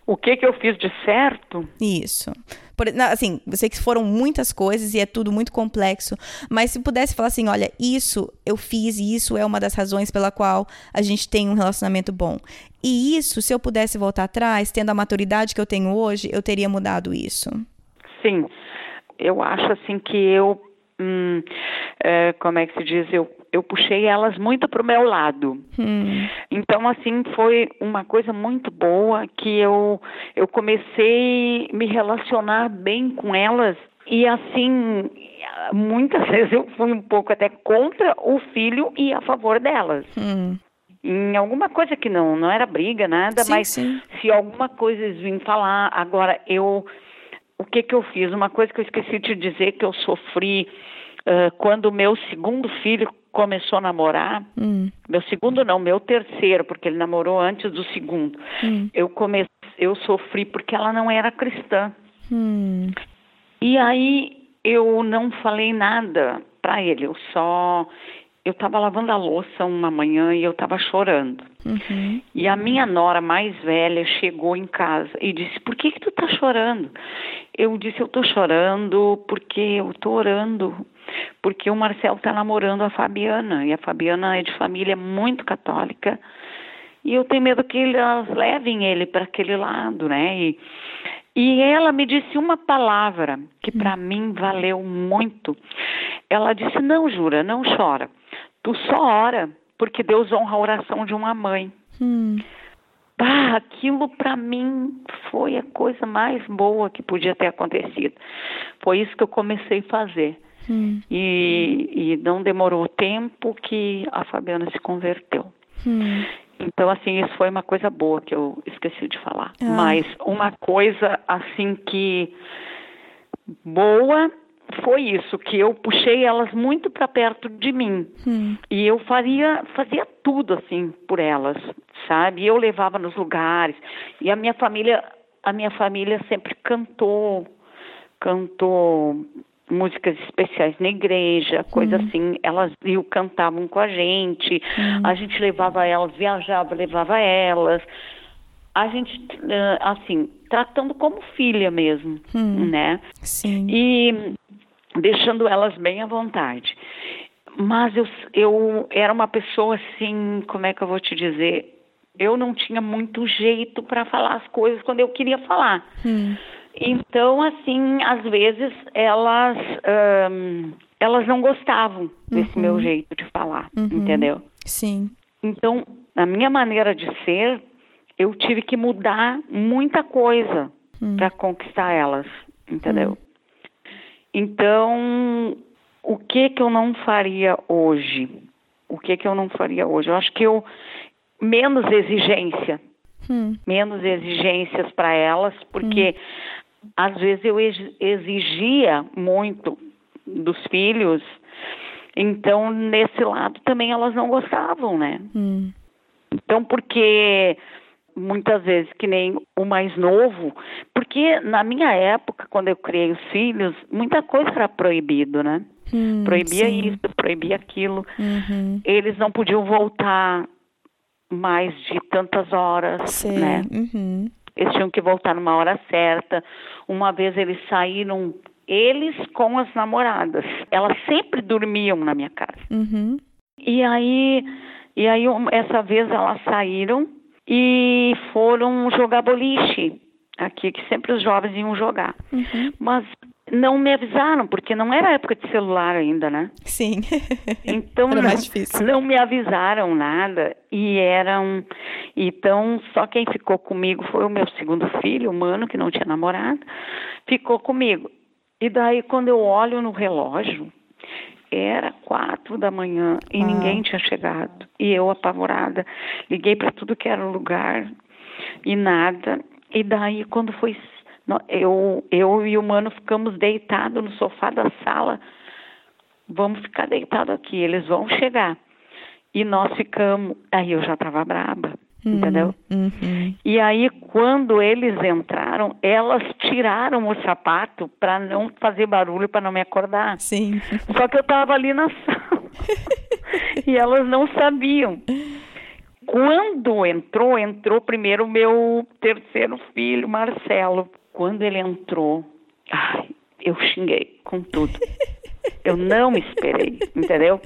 O que que eu fiz de certo? Isso. Por, assim, eu sei que foram muitas coisas e é tudo muito complexo, mas se pudesse falar assim, olha, isso eu fiz e isso é uma das razões pela qual a gente tem um relacionamento bom. E isso, se eu pudesse voltar atrás, tendo a maturidade que eu tenho hoje, eu teria mudado isso. Sim, eu acho assim que eu, hum, é, como é que se diz, eu eu puxei elas muito para o meu lado. Hum. Então, assim, foi uma coisa muito boa que eu, eu comecei a me relacionar bem com elas. E, assim, muitas vezes eu fui um pouco até contra o filho e a favor delas. Hum. Em alguma coisa que não, não era briga, nada, sim, mas sim. se alguma coisa eles vinham falar, agora eu. O que que eu fiz? Uma coisa que eu esqueci de dizer que eu sofri uh, quando o meu segundo filho começou a namorar, hum. meu segundo não, meu terceiro, porque ele namorou antes do segundo. Hum. Eu comecei, eu sofri porque ela não era cristã. Hum. E aí eu não falei nada para ele, eu só eu estava lavando a louça uma manhã e eu estava chorando. Uhum. E a minha nora mais velha chegou em casa e disse: "Por que que tu tá chorando?" Eu disse: "Eu tô chorando porque eu tô orando porque o Marcelo está namorando a Fabiana e a Fabiana é de família muito católica e eu tenho medo que elas levem ele para aquele lado, né? E, e ela me disse uma palavra que para hum. mim valeu muito. Ela disse: Não, Jura, não chora. Tu só ora porque Deus honra a oração de uma mãe. Hum. Bah, aquilo para mim foi a coisa mais boa que podia ter acontecido. Foi isso que eu comecei a fazer. Hum. E, e não demorou tempo que a Fabiana se converteu. Hum. Então, assim, isso foi uma coisa boa que eu esqueci de falar. Ah. Mas uma coisa, assim, que boa foi isso, que eu puxei elas muito para perto de mim. Hum. E eu fazia, fazia tudo, assim, por elas, sabe? Eu levava nos lugares. E a minha família, a minha família sempre cantou, cantou músicas especiais na igreja, coisa Uhum. assim. Elas iam, cantavam com a gente, Uhum. a gente levava elas, viajava, levava elas. A gente, assim, tratando como filha mesmo, Hum. né? Sim. E deixando elas bem à vontade. Mas eu, eu era uma pessoa assim, como é que eu vou te dizer? Eu não tinha muito jeito para falar as coisas quando eu queria falar. Hum. Então, assim, às vezes elas ahn, elas não gostavam desse Uhum. meu jeito de falar, entendeu? Sim. Então, a minha maneira de ser, eu tive que mudar muita coisa Hum. para conquistar elas, entendeu? Então, o que que eu não faria hoje? O que que eu não faria hoje? Eu acho que eu menos exigência, Hum. menos exigências para elas, porque às vezes eu ex- exigia muito dos filhos. Então, nesse lado também elas não gostavam, né? Hum. Então, porque muitas vezes que nem o mais novo, porque na minha época, quando eu criei os filhos, muita coisa era proibido, né? Hum, Proibia sim. isso, proibia aquilo. Uhum. Eles não podiam voltar mais de tantas horas, Sei. né? Uhum. Eles tinham que voltar numa hora certa. Uma vez eles saíram, eles com as namoradas. Elas sempre dormiam na minha casa. Uhum. E aí, e aí essa vez elas saíram e foram jogar boliche aqui, que sempre os jovens iam jogar. Uhum. Mas não me avisaram, porque não era época de celular ainda, né? Sim. Então Era não, mais difícil. não me avisaram nada e eram então só quem ficou comigo foi o meu segundo filho, o mano que não tinha namorado, ficou comigo. E daí quando eu olho no relógio era quatro da manhã e Uau. ninguém tinha chegado e eu apavorada liguei para tudo que era lugar e nada e daí quando foi eu eu e o mano ficamos deitados no sofá da sala vamos ficar deitados aqui, eles vão chegar. E nós ficamos, aí eu já estava braba, entendeu? Uhum. E aí quando eles entraram, elas tiraram o sapato para não fazer barulho, para não me acordar. Sim. Só que eu estava ali na sala. e elas não sabiam. Quando entrou, entrou primeiro o meu terceiro filho, Marcelo. Quando ele entrou, ai, eu xinguei com tudo. Eu não me esperei, entendeu?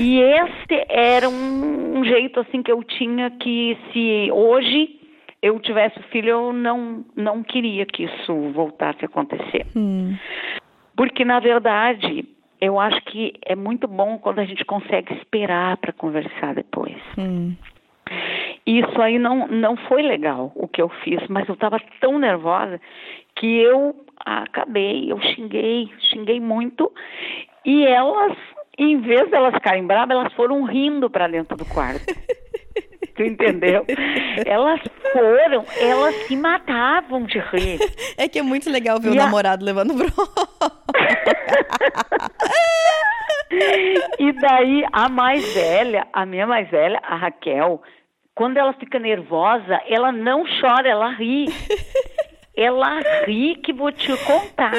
E esse era um, um jeito assim que eu tinha que se hoje eu tivesse filho, eu não não queria que isso voltasse a acontecer. Hum. Porque, na verdade, eu acho que é muito bom quando a gente consegue esperar para conversar depois. Hum. Isso aí não, não foi legal o que eu fiz, mas eu estava tão nervosa que eu acabei, eu xinguei, xinguei muito. E elas, em vez delas ficarem bravas, elas foram rindo para dentro do quarto. Tu entendeu? Elas foram, elas se matavam de rir. É que é muito legal ver o E a- namorado levando bronca. E daí a mais velha, a minha mais velha, a Raquel, quando ela fica nervosa, ela não chora, ela ri. Ela ri que vou te contar.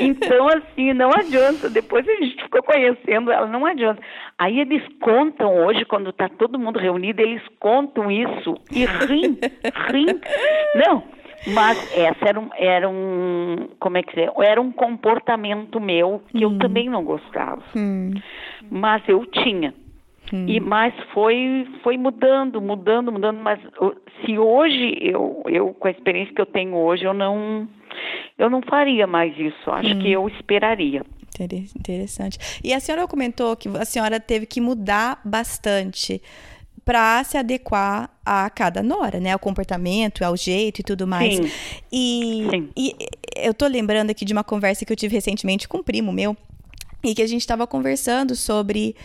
Então, assim, não adianta. Depois a gente ficou conhecendo ela, não adianta. Aí eles contam hoje, quando está todo mundo reunido, eles contam isso e riem, riem. Não, mas essa era um, era um como é que é? Era um comportamento meu que eu também não gostava. Hum. Mas eu tinha. E mas foi foi mudando, mudando, mudando, mas o- se hoje eu eu com a experiência que eu tenho hoje, eu não eu não faria mais isso. Acho que eu esperaria. Inter- Interessante. E a senhora comentou que a senhora teve que mudar bastante para se adequar a cada nora, né? Ao comportamento, ao jeito e tudo mais. Sim. E, Sim. e eu tô lembrando aqui de uma conversa que eu tive recentemente com um primo meu e que a gente estava conversando sobre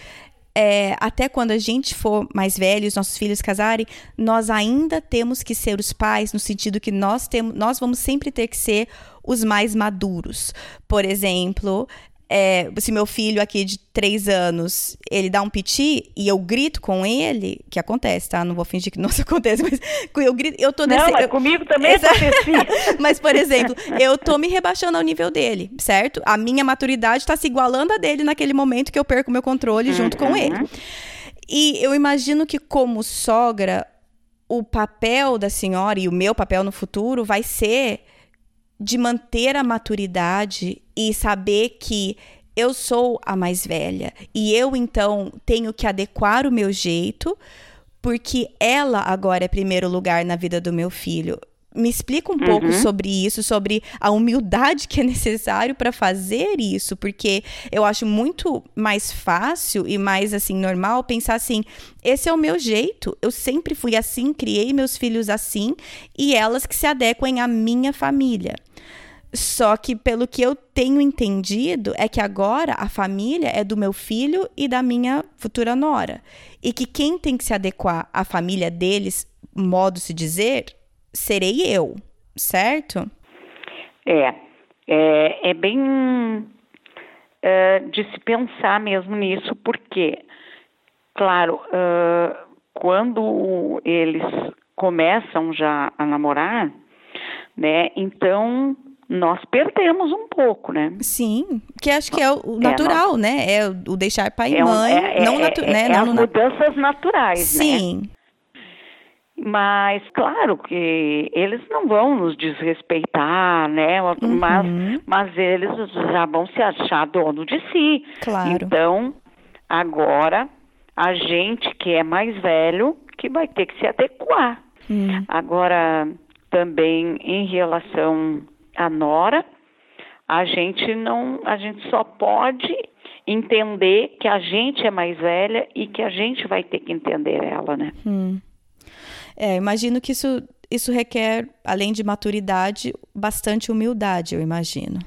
é, até quando a gente for mais velho, os nossos filhos casarem, nós ainda temos que ser os pais no sentido que nós temos, nós vamos sempre ter que ser os mais maduros. Por exemplo, é, se meu filho aqui de três anos, ele dá um piti e eu grito com ele, que acontece, tá? Não vou fingir que não acontece, mas eu grito, eu tô Não, nesse, mas eu- comigo também acontecia. mas, por exemplo, eu tô me rebaixando ao nível dele, certo? A minha maturidade tá se igualando a dele naquele momento que eu perco meu controle junto com Uhum. ele. E eu imagino que, como sogra, o papel da senhora e o meu papel no futuro vai ser de manter a maturidade e saber que eu sou a mais velha e eu então tenho que adequar o meu jeito porque ela agora é primeiro lugar na vida do meu filho. Me explica um pouco sobre isso, sobre a humildade que é necessário para fazer isso, porque eu acho muito mais fácil e mais assim normal pensar assim: esse é o meu jeito, eu sempre fui assim, criei meus filhos assim e elas que se adequem à minha família. Só que, pelo que eu tenho entendido, é que agora a família é do meu filho e da minha futura nora. E que quem tem que se adequar à família deles, modo se dizer, serei eu, certo? É, é, é bem é, de se pensar mesmo nisso, porque, claro, quando eles começam já a namorar, né, então nós perdemos um pouco, né? Sim, que acho que é o natural, né? É o deixar pai e É um- mãe, é- é- não natu é- né? é não as mudanças naturais, né? Mas claro que eles não vão nos desrespeitar, né? Mas, Uhum. mas eles já vão se achar dono de si. claro. Então, agora a gente que é mais velho que vai ter que se adequar. Hum. Agora, também em relação à nora, a gente não, a gente só pode entender que a gente é mais velha e que a gente vai ter que entender ela, né? Hum. É, imagino que isso, isso requer, além de maturidade, bastante humildade, eu imagino.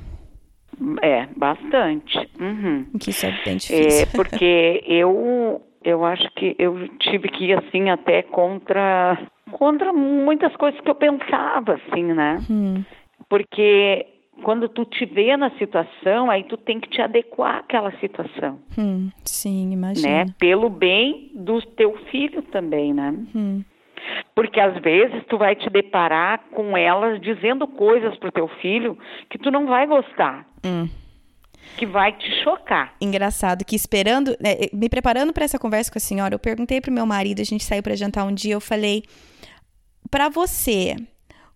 É, bastante. Uhum. Que isso é bem É, difícil. porque eu eu acho que eu tive que ir assim até contra contra muitas coisas que eu pensava assim, né? Hum, Porque quando tu te vê na situação, aí tu tem que te adequar àquela situação, hum, sim, imagino. né? Pelo bem do teu filho também, né? Hum, Porque às vezes tu vai te deparar com elas dizendo coisas pro teu filho que tu não vai gostar, hum. que vai te chocar. Engraçado que esperando, né, me preparando para essa conversa com a senhora, eu perguntei pro meu marido, a gente saiu para jantar um dia, eu falei: "Pra você,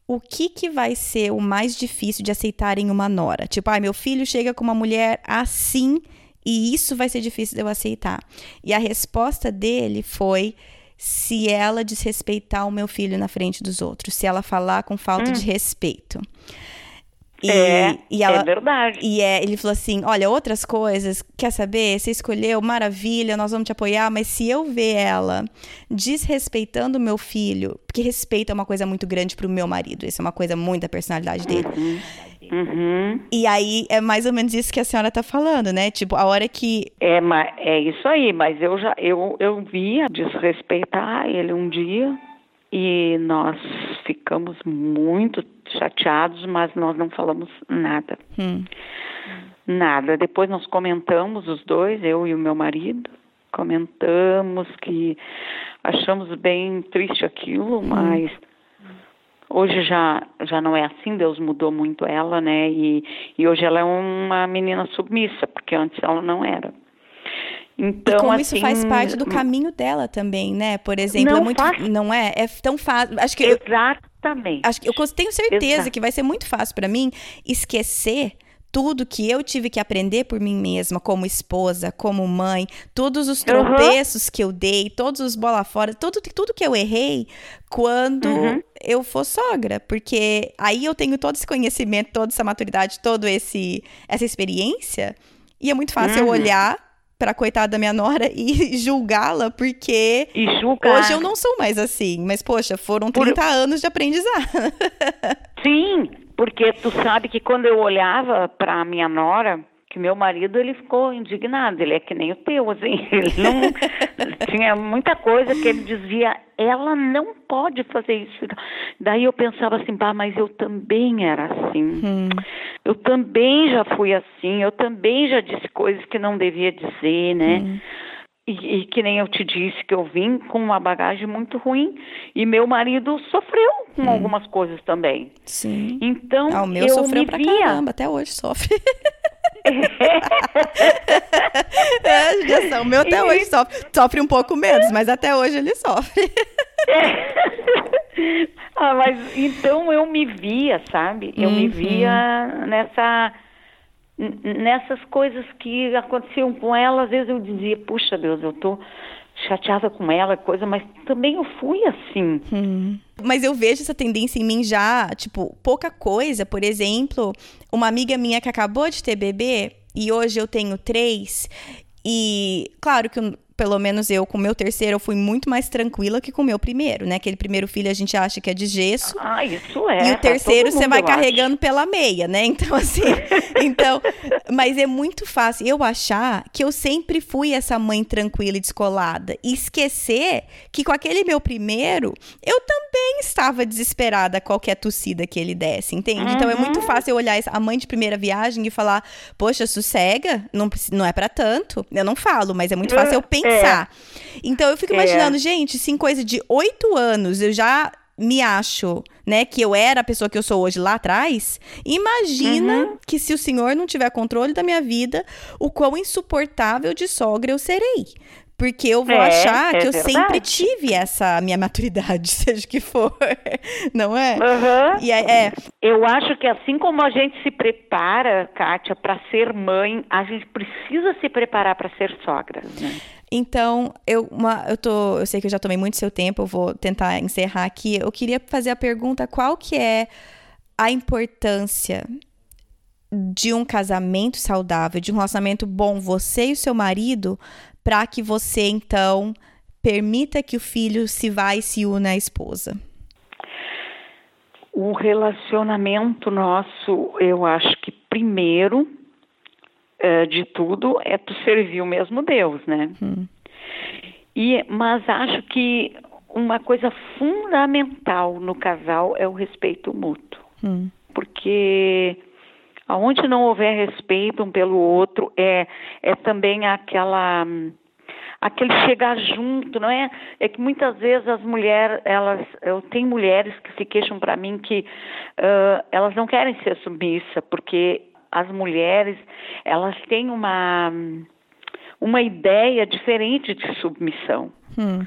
o que que vai ser o mais difícil de aceitar em uma nora? Tipo, ai, meu filho chega com uma mulher assim e isso vai ser difícil de eu aceitar". E a resposta dele foi se ela desrespeitar o meu filho na frente dos outros, se ela falar com falta de respeito. E, é, e ela, é verdade. e é, ele falou assim: olha, outras coisas, quer saber? Você escolheu, maravilha, nós vamos te apoiar, mas se eu ver ela desrespeitando o meu filho, porque respeito é uma coisa muito grande pro meu marido, isso é uma coisa muito da personalidade dele. Uhum. E aí é mais ou menos isso que a senhora tá falando, né? Tipo, a hora que. É, é isso aí, mas eu já eu, eu via desrespeitar ele um dia e nós ficamos muito chateados, mas nós não falamos nada. Hum, Nada. Depois nós comentamos os dois, eu e o meu marido, comentamos que achamos bem triste aquilo, mas hoje já já não é assim, Deus mudou muito ela, né? E, e hoje ela é uma menina submissa, porque antes ela não era. Então, e como assim, isso faz parte do caminho dela também, né? Por exemplo, Não é muito. faz. Não é? É tão fácil. Acho que. eu- Exatamente. Acho que eu tenho certeza Exato. que vai ser muito fácil pra mim esquecer tudo que eu tive que aprender por mim mesma, como esposa, como mãe, todos os Uhum. tropeços que eu dei, todos os bola fora, tudo, tudo que eu errei quando Uhum. Eu for sogra, porque aí eu tenho todo esse conhecimento, toda essa maturidade, todo esse essa experiência, e é muito fácil eu Uhum. olhar pra coitada da minha nora e julgá-la, porque E julgar. hoje eu não sou mais assim, mas poxa, foram Por- 30 anos de aprendizado. Sim, porque tu sabe que quando eu olhava para a minha nora, que meu marido ele ficou indignado, ele é que nem o teu, assim, ele não tinha muita coisa que ele dizia, ela não pode fazer isso. Daí eu pensava assim, bah, mas eu também era assim. Hum. Eu também já fui assim, eu também já disse coisas que não devia dizer, né? Hum. E, e, que nem eu te disse que eu vim com uma bagagem muito ruim e meu marido sofreu com hum. algumas coisas também. Sim. Então ah, o meu eu sofreu me pra via... caramba, até hoje sofre. é, o meu até hoje sofre. Sofre um pouco menos, mas até hoje ele sofre. ah, mas então eu me via, sabe? Eu uhum. me via nessa nessas coisas que aconteciam com ela, às vezes eu dizia, puxa Deus, eu tô chateada com ela, coisa, mas também eu fui assim. Hum. Mas eu vejo essa tendência em mim já, tipo, pouca coisa. Por exemplo, uma amiga minha que acabou de ter bebê e hoje eu tenho três. E claro que pelo menos eu, com o meu terceiro, eu fui muito mais tranquila que com o meu primeiro, né? Aquele primeiro filho a gente acha que é de gesso. Ah, isso é. E o terceiro você vai carregando acho. pela meia, né? Então, assim. então, mas é muito fácil eu achar que eu sempre fui essa mãe tranquila e descolada. E esquecer que com aquele meu primeiro, eu também estava desesperada a qualquer tossida que ele desse, entende? Uhum. Então é muito uhum. fácil eu olhar a mãe de primeira viagem e falar, poxa, sossega, não, não é para tanto. Eu não falo, mas é muito fácil eu pensar pensar. É. Então eu fico é. imaginando, é. gente, se em coisa de oito anos eu já me acho, né, que eu era a pessoa que eu sou hoje lá atrás, imagina uhum. que se o senhor não tiver controle da minha vida, o quão insuportável de sogra eu serei. Porque eu vou é, achar é que eu verdade. sempre tive essa minha maturidade, seja que for, não é? Uhum. E é, é, Eu acho que assim como a gente se prepara, Kátia, para ser mãe, a gente precisa se preparar para ser sogra. Né? Então, eu, uma, eu, tô, eu sei que eu já tomei muito seu tempo, eu vou tentar encerrar aqui. Eu queria fazer a pergunta: qual que é a importância de um casamento saudável, de um relacionamento bom, você e o seu marido, para que você, então, permita que o filho se vá e se una à esposa? O relacionamento nosso, eu acho que primeiro uh, de tudo é tu servir o mesmo Deus, né? Hum. E, mas acho que uma coisa fundamental no casal é o respeito mútuo. Hum. Porque aonde não houver respeito um pelo outro, é, é também aquela aquele chegar junto, não é? É que muitas vezes as mulheres, elas, eu tenho mulheres que se queixam para mim que uh, elas não querem ser submissa porque as mulheres elas têm uma uma ideia diferente de submissão. Hum.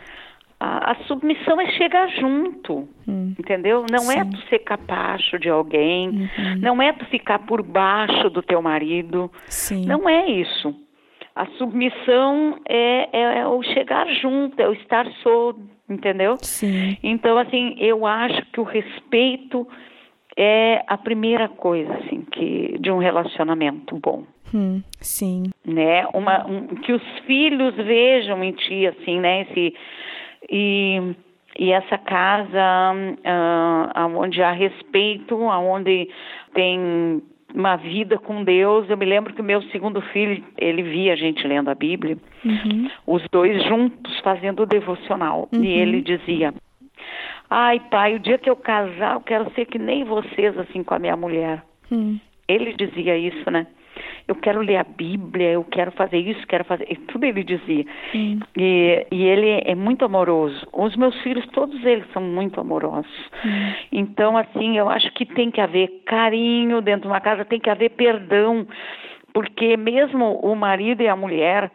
A, a, submissão é chegar junto, hum. entendeu? Não é Sim. é tu ser capacho de alguém, uhum. não é tu ficar por baixo do teu marido, Sim. não é isso. A submissão é, é, é, o chegar junto, é o estar solto, entendeu? Sim. Então, assim, eu acho que o respeito é a primeira coisa assim que de um relacionamento bom. Hum, sim. Né? Uma, um, que os filhos vejam em ti assim, né? Esse, e e essa casa uh, onde há respeito, onde tem uma vida com Deus. Eu me lembro que o meu segundo filho, ele via a gente lendo a Bíblia, uhum. os dois juntos fazendo o devocional. Uhum. E ele dizia: Ai, pai, o dia que eu casar, eu quero ser que nem vocês, assim, com a minha mulher. Hum. Ele dizia isso, né? Eu quero ler a Bíblia, eu quero fazer isso, quero fazer. E tudo ele dizia. Hum. E, e ele é muito amoroso. Os meus filhos, todos eles são muito amorosos. Hum. Então, assim, eu acho que tem que haver carinho dentro de uma casa, tem que haver perdão. Porque mesmo o marido e a mulher,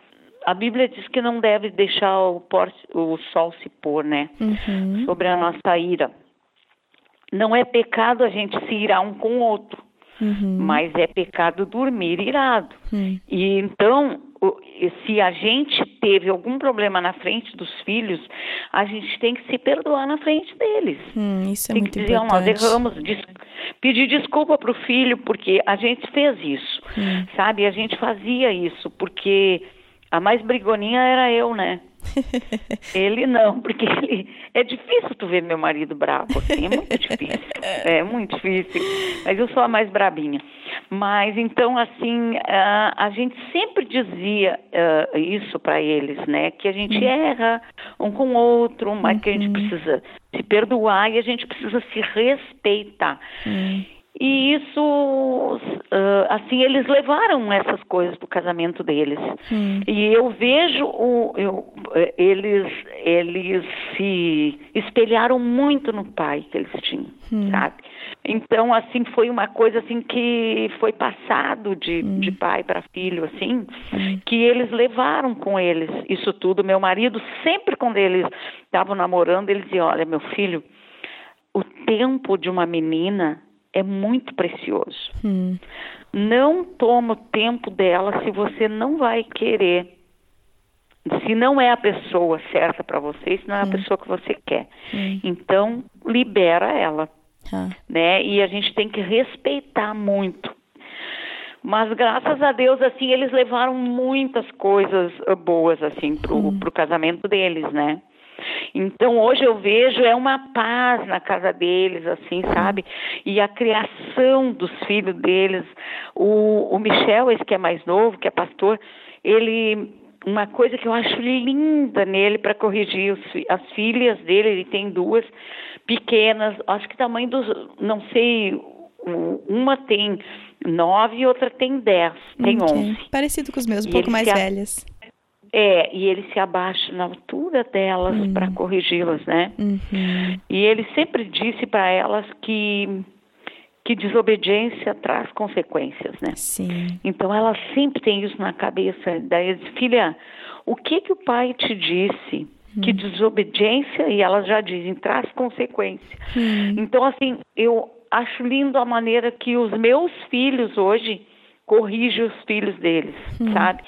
a Bíblia diz que não deve deixar o, por, o sol se pôr, né? Uhum. Sobre a nossa ira. Não é pecado a gente se irar um com o outro, uhum. mas é pecado dormir irado. E então, se a gente teve algum problema na frente dos filhos, a gente tem que se perdoar na frente deles. Hum, isso é tem muito que dizer, importante. nós erramos, des pedir desculpa para o filho porque a gente fez isso, hum. sabe? A gente fazia isso porque a mais brigoninha era eu, né? Ele não, porque ele é difícil tu ver meu marido bravo, assim, é muito difícil. É muito difícil. Mas eu sou a mais brabinha. Mas então assim, a, a gente sempre dizia uh, isso para eles, né? Que a gente erra um com o outro, mas que a gente uhum. precisa se perdoar e a gente precisa se respeitar. Uhum. E isso, uh, assim, eles levaram essas coisas para o casamento deles. E eu vejo o, eu, eles, eles se espelharam muito no pai que eles tinham, hum. sabe? Então, assim, foi uma coisa assim que foi passado de, hum. de pai para filho, assim, que eles levaram com eles isso tudo. Meu marido, sempre quando eles estavam namorando, ele dizia, olha, meu filho, o tempo de uma menina é muito precioso. Hum. Não toma o tempo dela se você não vai querer. Se não é a pessoa certa para você, se não é a hum. pessoa que você quer. Hum. Então, libera ela. Ah. Né? E a gente tem que respeitar muito. Mas graças a Deus, assim, eles levaram muitas coisas boas, assim, pro, hum. pro casamento deles, né? Então hoje eu vejo é uma paz na casa deles, assim, sabe? E a criação dos filhos deles. O, o Michel, esse que é mais novo, que é pastor, ele uma coisa que eu acho linda nele para corrigir os, as filhas dele, ele tem duas pequenas, acho que tamanho dos, não sei, uma tem nove e outra tem dez, tem okay. onze. Parecido com os meus, um pouco mais velhas. É, e ele se abaixa na altura delas uhum. para corrigi-las, né? Uhum. E ele sempre disse para elas que que desobediência traz consequências, né? Sim. Então ela sempre tem isso na cabeça. Daí diz, filha, o que que o pai te disse? Uhum. Que desobediência e elas já dizem traz consequência. Uhum. Então assim, eu acho lindo a maneira que os meus filhos hoje corrigem os filhos deles, uhum. sabe?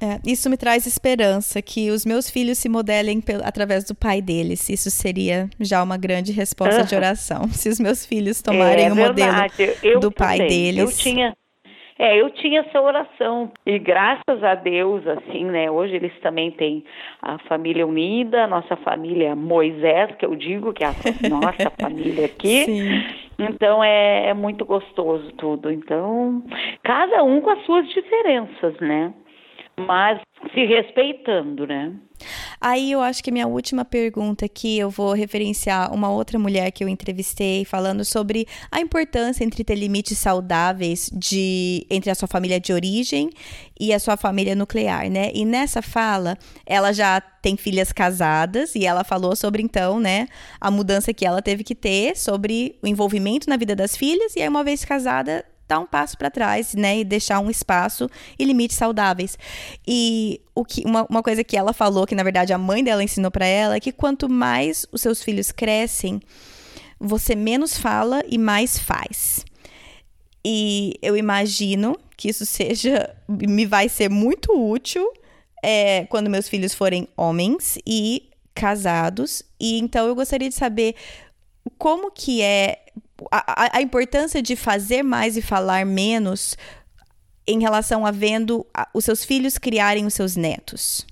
É, isso me traz esperança que os meus filhos se modelem através do pai deles. Isso seria já uma grande resposta de oração. Se os meus filhos tomarem é, o modelo eu do pai deles. Eu tinha, é, eu tinha essa oração e graças a Deus, assim, né? Hoje eles também têm a família unida, a nossa família Moisés, que eu digo que é a nossa família aqui. Sim. Então é, é muito gostoso tudo. Então, cada um com as suas diferenças, né? Mas se respeitando, né? Aí eu acho que minha última pergunta aqui eu vou referenciar uma outra mulher que eu entrevistei falando sobre a importância entre ter limites saudáveis de entre a sua família de origem e a sua família nuclear, né? E nessa fala, ela já tem filhas casadas e ela falou sobre então, né, a mudança que ela teve que ter sobre o envolvimento na vida das filhas e aí uma vez casada dar um passo para trás, né, e deixar um espaço e limites saudáveis. E o que uma, uma coisa que ela falou, que na verdade a mãe dela ensinou para ela, é que quanto mais os seus filhos crescem, você menos fala e mais faz. E eu imagino que isso seja me vai ser muito útil é, quando meus filhos forem homens e casados. E então eu gostaria de saber como que é a, a importância de fazer mais e falar menos em relação a vendo os seus filhos criarem os seus netos?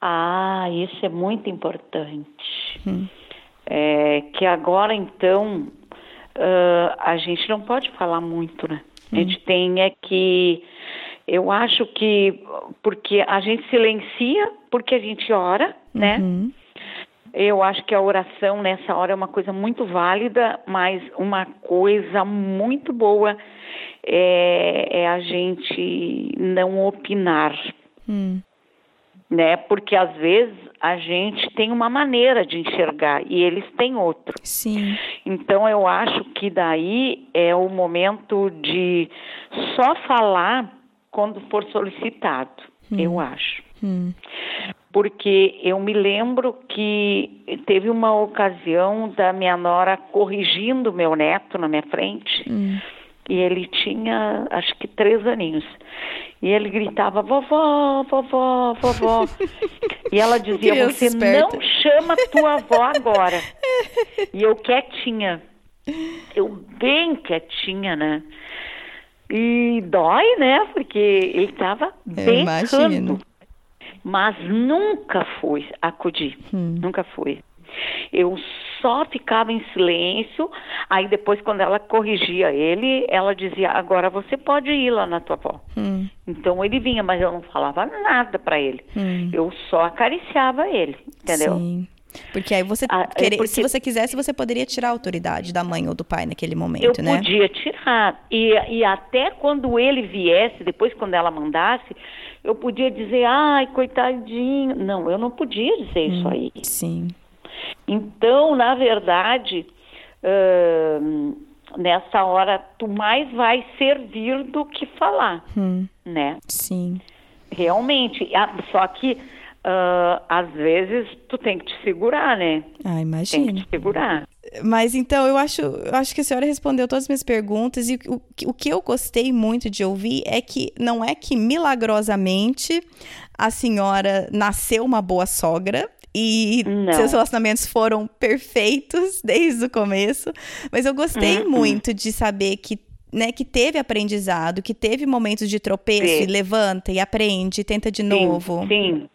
Ah, isso é muito importante. Hum. É, que agora, então, uh, a gente não pode falar muito, né? Hum. A gente tem é que. Eu acho que. Porque a gente silencia, porque a gente ora, né? Uhum. Eu acho que a oração nessa hora é uma coisa muito válida, mas uma coisa muito boa é, é a gente não opinar. Hum. Né? Porque às vezes a gente tem uma maneira de enxergar e eles têm outra. Sim. Então eu acho que daí é o momento de só falar quando for solicitado, hum. eu acho. Hum porque eu me lembro que teve uma ocasião da minha nora corrigindo meu neto na minha frente. Hum. E ele tinha, acho que três aninhos. E ele gritava, vovó, vovó, vovó. e ela dizia, você esperta. não chama tua avó agora. e eu quietinha. Eu bem quietinha, né? E dói, né? Porque ele estava bem mas nunca fui acudir, hum. nunca fui. Eu só ficava em silêncio, aí depois quando ela corrigia ele, ela dizia, agora você pode ir lá na tua avó. Hum. Então ele vinha, mas eu não falava nada para ele. Hum. Eu só acariciava ele, entendeu? Sim. Porque aí você, ah, é querer, porque... se você quisesse, você poderia tirar a autoridade da mãe ou do pai naquele momento, eu né? Eu podia tirar. E, e até quando ele viesse, depois quando ela mandasse, eu podia dizer, ai, coitadinho. Não, eu não podia dizer hum, isso aí. Sim. Então, na verdade, uh, nessa hora, tu mais vai servir do que falar, hum, né? Sim. Realmente. Só que, uh, às vezes, tu tem que te segurar, né? Ah, imagina. Tem que te segurar. Mas então, eu acho, eu acho que a senhora respondeu todas as minhas perguntas e o, o que eu gostei muito de ouvir é que não é que milagrosamente a senhora nasceu uma boa sogra, e Não. seus relacionamentos foram perfeitos desde o começo. Mas eu gostei uhum. muito de saber que né, que teve aprendizado, que teve momentos de tropeço sim. e levanta e aprende, tenta de novo. Sim,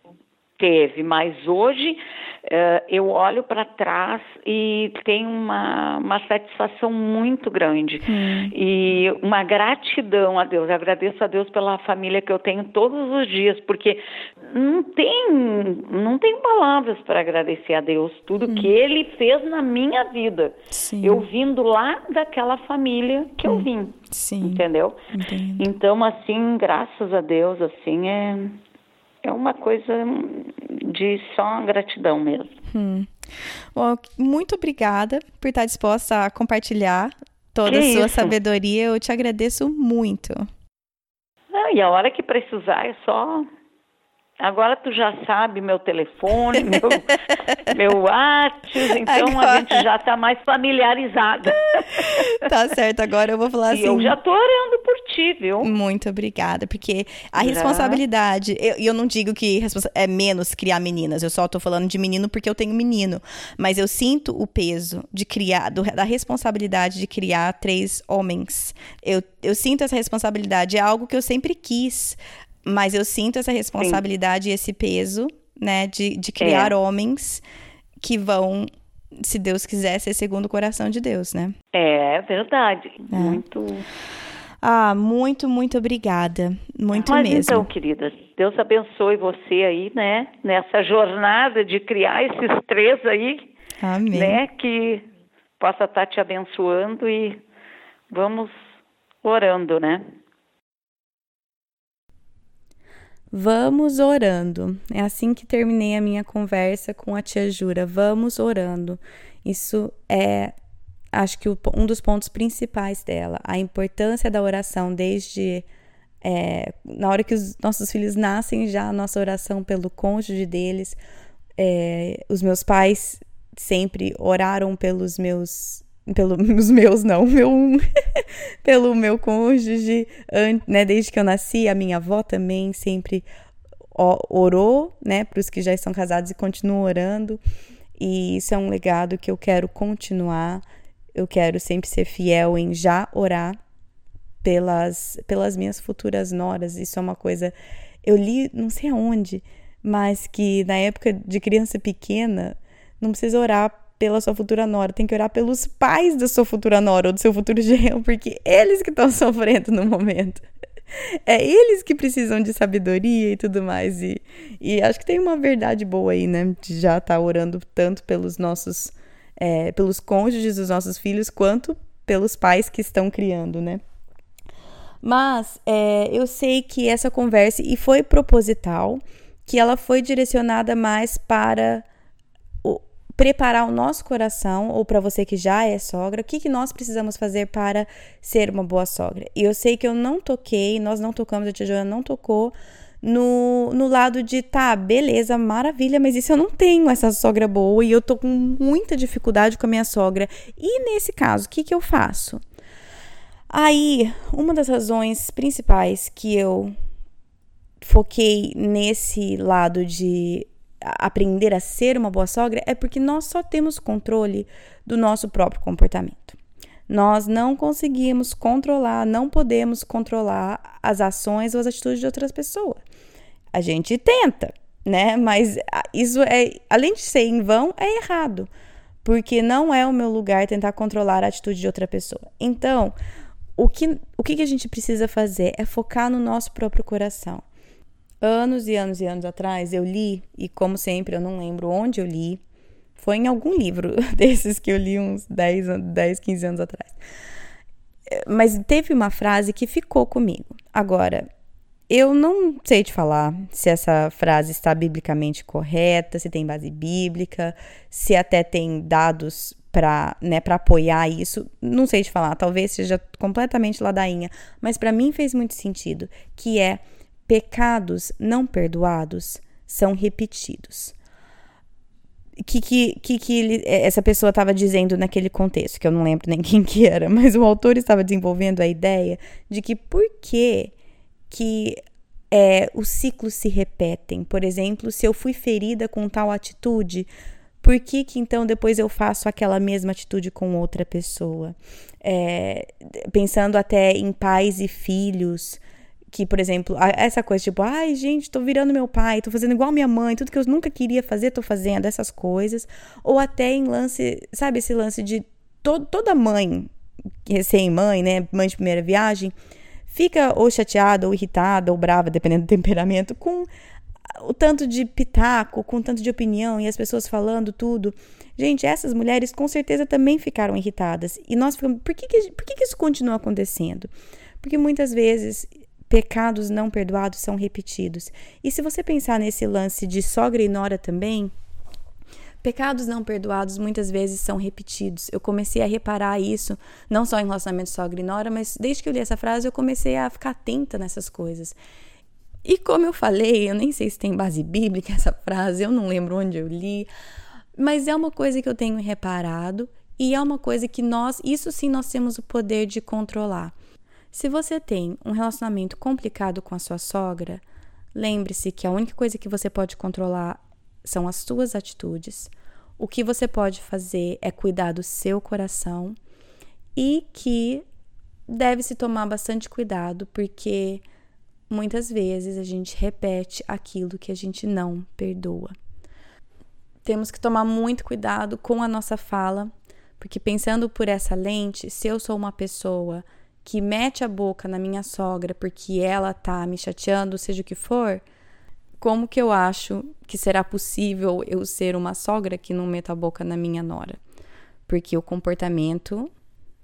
teve, mas hoje uh, eu olho para trás e tenho uma, uma satisfação muito grande hum. e uma gratidão a Deus. Eu agradeço a Deus pela família que eu tenho todos os dias, porque não tem, não tem palavras para agradecer a Deus tudo hum. que Ele fez na minha vida. Sim. Eu vindo lá daquela família que hum. eu vim. Sim. Entendeu? Entendo. Então, assim, graças a Deus, assim, é é uma coisa de só gratidão mesmo. Hum. Bom, muito obrigada por estar disposta a compartilhar toda que a sua isso? sabedoria. Eu te agradeço muito. Ah, e a hora que precisar é só Agora tu já sabe meu telefone, meu, meu WhatsApp, então agora... a gente já está mais familiarizada. Tá certo, agora eu vou falar e assim. eu já tô orando por ti, viu? Muito obrigada, porque a responsabilidade, e eu, eu, não digo que é menos criar meninas, eu só tô falando de menino porque eu tenho menino, mas eu sinto o peso de criar, do, da responsabilidade de criar três homens. Eu, eu sinto essa responsabilidade, é algo que eu sempre quis. Mas eu sinto essa responsabilidade Sim. e esse peso, né, de, de criar é. homens que vão, se Deus quiser, ser segundo o coração de Deus, né? É verdade. É. Muito. Ah, muito, muito obrigada. Muito Mas mesmo. Então, querida, Deus abençoe você aí, né? Nessa jornada de criar esses três aí. Amém. Né? Que possa estar te abençoando e vamos orando, né? Vamos orando. É assim que terminei a minha conversa com a tia Jura. Vamos orando. Isso é, acho que um dos pontos principais dela. A importância da oração desde é, na hora que os nossos filhos nascem, já a nossa oração pelo cônjuge deles. É, os meus pais sempre oraram pelos meus pelos meus não, meu pelo meu cônjuge, né, desde que eu nasci, a minha avó também sempre orou, né, para os que já estão casados e continuam orando. E isso é um legado que eu quero continuar. Eu quero sempre ser fiel em já orar pelas pelas minhas futuras noras. Isso é uma coisa eu li, não sei aonde, mas que na época de criança pequena, não precisa orar pela sua futura nora, tem que orar pelos pais da sua futura nora ou do seu futuro genro, porque eles que estão sofrendo no momento. É eles que precisam de sabedoria e tudo mais. E, e acho que tem uma verdade boa aí, né? De já estar tá orando tanto pelos nossos, é, pelos cônjuges dos nossos filhos, quanto pelos pais que estão criando, né? Mas é, eu sei que essa conversa, e foi proposital, que ela foi direcionada mais para preparar o nosso coração, ou para você que já é sogra, o que, que nós precisamos fazer para ser uma boa sogra. E eu sei que eu não toquei, nós não tocamos, a tia Joana não tocou no, no lado de tá, beleza, maravilha, mas isso eu não tenho essa sogra boa e eu tô com muita dificuldade com a minha sogra. E nesse caso, o que, que eu faço? Aí, uma das razões principais que eu foquei nesse lado de aprender a ser uma boa sogra é porque nós só temos controle do nosso próprio comportamento. Nós não conseguimos controlar, não podemos controlar as ações ou as atitudes de outras pessoas. A gente tenta, né? Mas isso é, além de ser em vão, é errado. Porque não é o meu lugar tentar controlar a atitude de outra pessoa. Então, o que, o que a gente precisa fazer é focar no nosso próprio coração. Anos e anos e anos atrás eu li, e como sempre eu não lembro onde eu li, foi em algum livro desses que eu li uns 10, 10 15 anos atrás. Mas teve uma frase que ficou comigo. Agora, eu não sei te falar se essa frase está biblicamente correta, se tem base bíblica, se até tem dados para né, apoiar isso. Não sei te falar, talvez seja completamente ladainha, mas para mim fez muito sentido, que é pecados não perdoados são repetidos. O que, que, que, que ele, essa pessoa estava dizendo naquele contexto, que eu não lembro nem quem que era, mas o autor estava desenvolvendo a ideia de que por que que é, os ciclos se repetem. Por exemplo, se eu fui ferida com tal atitude, por que, que então depois eu faço aquela mesma atitude com outra pessoa? É, pensando até em pais e filhos, que, por exemplo, essa coisa tipo, ai gente, tô virando meu pai, tô fazendo igual minha mãe, tudo que eu nunca queria fazer, tô fazendo essas coisas. Ou até em lance, sabe esse lance de to toda mãe, recém-mãe, né, mãe de primeira viagem, fica ou chateada, ou irritada, ou brava, dependendo do temperamento, com o tanto de pitaco, com o tanto de opinião e as pessoas falando tudo. Gente, essas mulheres com certeza também ficaram irritadas. E nós ficamos, por que, que, por que, que isso continua acontecendo? Porque muitas vezes pecados não perdoados são repetidos. E se você pensar nesse lance de sogra e nora também, Pecados não perdoados muitas vezes são repetidos. Eu comecei a reparar isso, não só em relacionamento sogra e nora, mas desde que eu li essa frase eu comecei a ficar atenta nessas coisas. E como eu falei, eu nem sei se tem base bíblica essa frase, eu não lembro onde eu li, mas é uma coisa que eu tenho reparado e é uma coisa que nós, isso sim, nós temos o poder de controlar. Se você tem um relacionamento complicado com a sua sogra, lembre-se que a única coisa que você pode controlar são as suas atitudes. O que você pode fazer é cuidar do seu coração e que deve se tomar bastante cuidado, porque muitas vezes a gente repete aquilo que a gente não perdoa. Temos que tomar muito cuidado com a nossa fala, porque pensando por essa lente, se eu sou uma pessoa que mete a boca na minha sogra porque ela tá me chateando, seja o que for, como que eu acho que será possível eu ser uma sogra que não meta a boca na minha nora? Porque o comportamento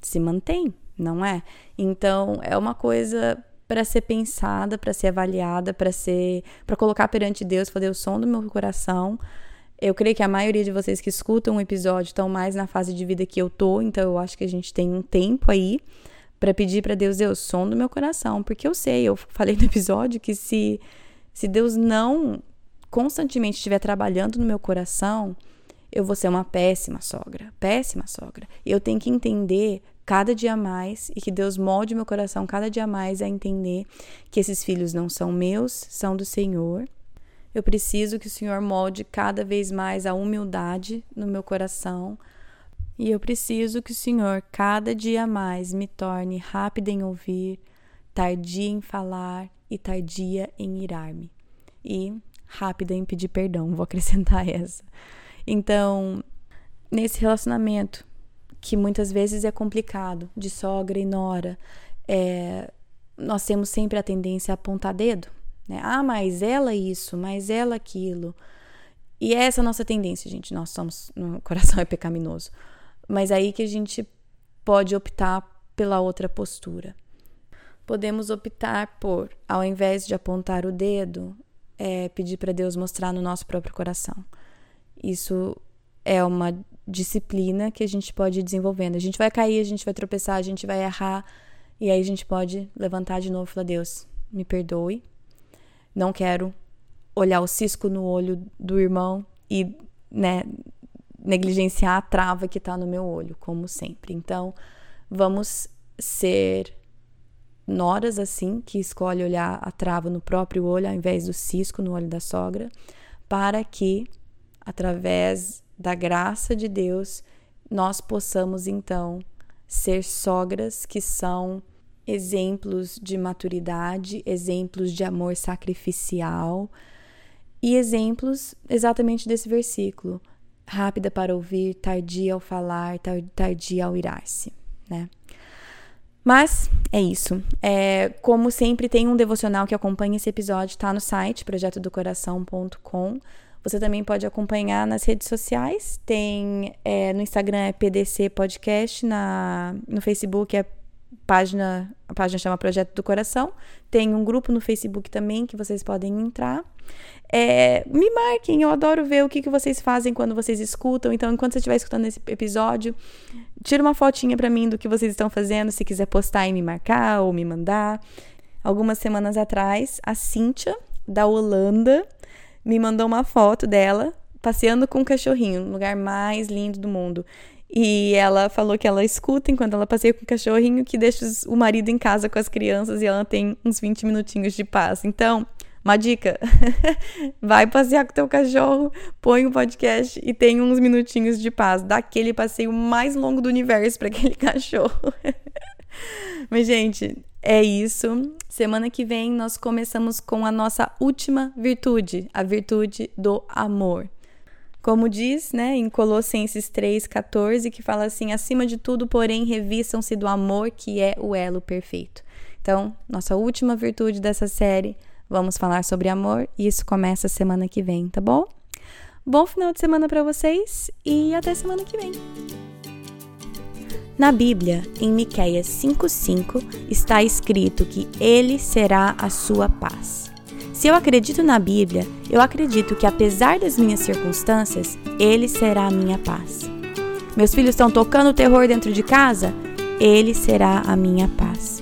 se mantém, não é? Então, é uma coisa para ser pensada, para ser avaliada, para ser para colocar perante Deus, fazer o som do meu coração. Eu creio que a maioria de vocês que escutam o episódio estão mais na fase de vida que eu tô, então eu acho que a gente tem um tempo aí para pedir para Deus, Deus, som do meu coração, porque eu sei, eu falei no episódio que se se Deus não constantemente estiver trabalhando no meu coração, eu vou ser uma péssima sogra, péssima sogra. Eu tenho que entender cada dia mais e que Deus molde meu coração cada dia mais a entender que esses filhos não são meus, são do Senhor. Eu preciso que o Senhor molde cada vez mais a humildade no meu coração. E eu preciso que o Senhor cada dia mais me torne rápida em ouvir, tardia em falar e tardia em irar-me. E rápida em pedir perdão, vou acrescentar essa. Então, nesse relacionamento, que muitas vezes é complicado, de sogra e nora, é, nós temos sempre a tendência a apontar dedo. Né? Ah, mas ela isso, mas ela aquilo. E é essa a nossa tendência, gente. Nós somos. O coração é pecaminoso. Mas aí que a gente pode optar pela outra postura podemos optar por, ao invés de apontar o dedo, é, pedir para Deus mostrar no nosso próprio coração. Isso é uma disciplina que a gente pode ir desenvolvendo. A gente vai cair, a gente vai tropeçar, a gente vai errar, e aí a gente pode levantar de novo e falar: Deus, me perdoe. Não quero olhar o cisco no olho do irmão e né, negligenciar a trava que está no meu olho, como sempre. Então, vamos ser noras assim, que escolhe olhar a trava no próprio olho ao invés do cisco no olho da sogra, para que, através da graça de Deus, nós possamos então ser sogras que são exemplos de maturidade, exemplos de amor sacrificial e exemplos exatamente desse versículo. Rápida para ouvir, tardia ao falar, tardia ao irar-se, né? Mas é isso. É, como sempre, tem um devocional que acompanha esse episódio, está no site projetodocoração.com. Você também pode acompanhar nas redes sociais. Tem é, no Instagram é PDC Podcast, na, no Facebook é página, a página chama Projeto do Coração. Tem um grupo no Facebook também que vocês podem entrar. É, me marquem, eu adoro ver o que, que vocês fazem quando vocês escutam. Então, enquanto você estiver escutando esse episódio, tira uma fotinha para mim do que vocês estão fazendo, se quiser postar e me marcar ou me mandar. Algumas semanas atrás, a Cíntia, da Holanda, me mandou uma foto dela passeando com um cachorrinho, no lugar mais lindo do mundo. E ela falou que ela escuta enquanto ela passeia com o cachorrinho, que deixa o marido em casa com as crianças e ela tem uns 20 minutinhos de paz. Então, uma dica: vai passear com teu cachorro, põe um podcast e tem uns minutinhos de paz. Dá aquele passeio mais longo do universo para aquele cachorro. Mas, gente, é isso. Semana que vem nós começamos com a nossa última virtude, a virtude do amor. Como diz, né, em Colossenses 3:14, que fala assim: "Acima de tudo, porém, revistam-se do amor, que é o elo perfeito". Então, nossa última virtude dessa série, vamos falar sobre amor e isso começa semana que vem, tá bom? Bom final de semana para vocês e até semana que vem. Na Bíblia, em Miqueias 5:5, está escrito que ele será a sua paz. Se eu acredito na Bíblia, eu acredito que apesar das minhas circunstâncias, Ele será a minha paz. Meus filhos estão tocando terror dentro de casa? Ele será a minha paz.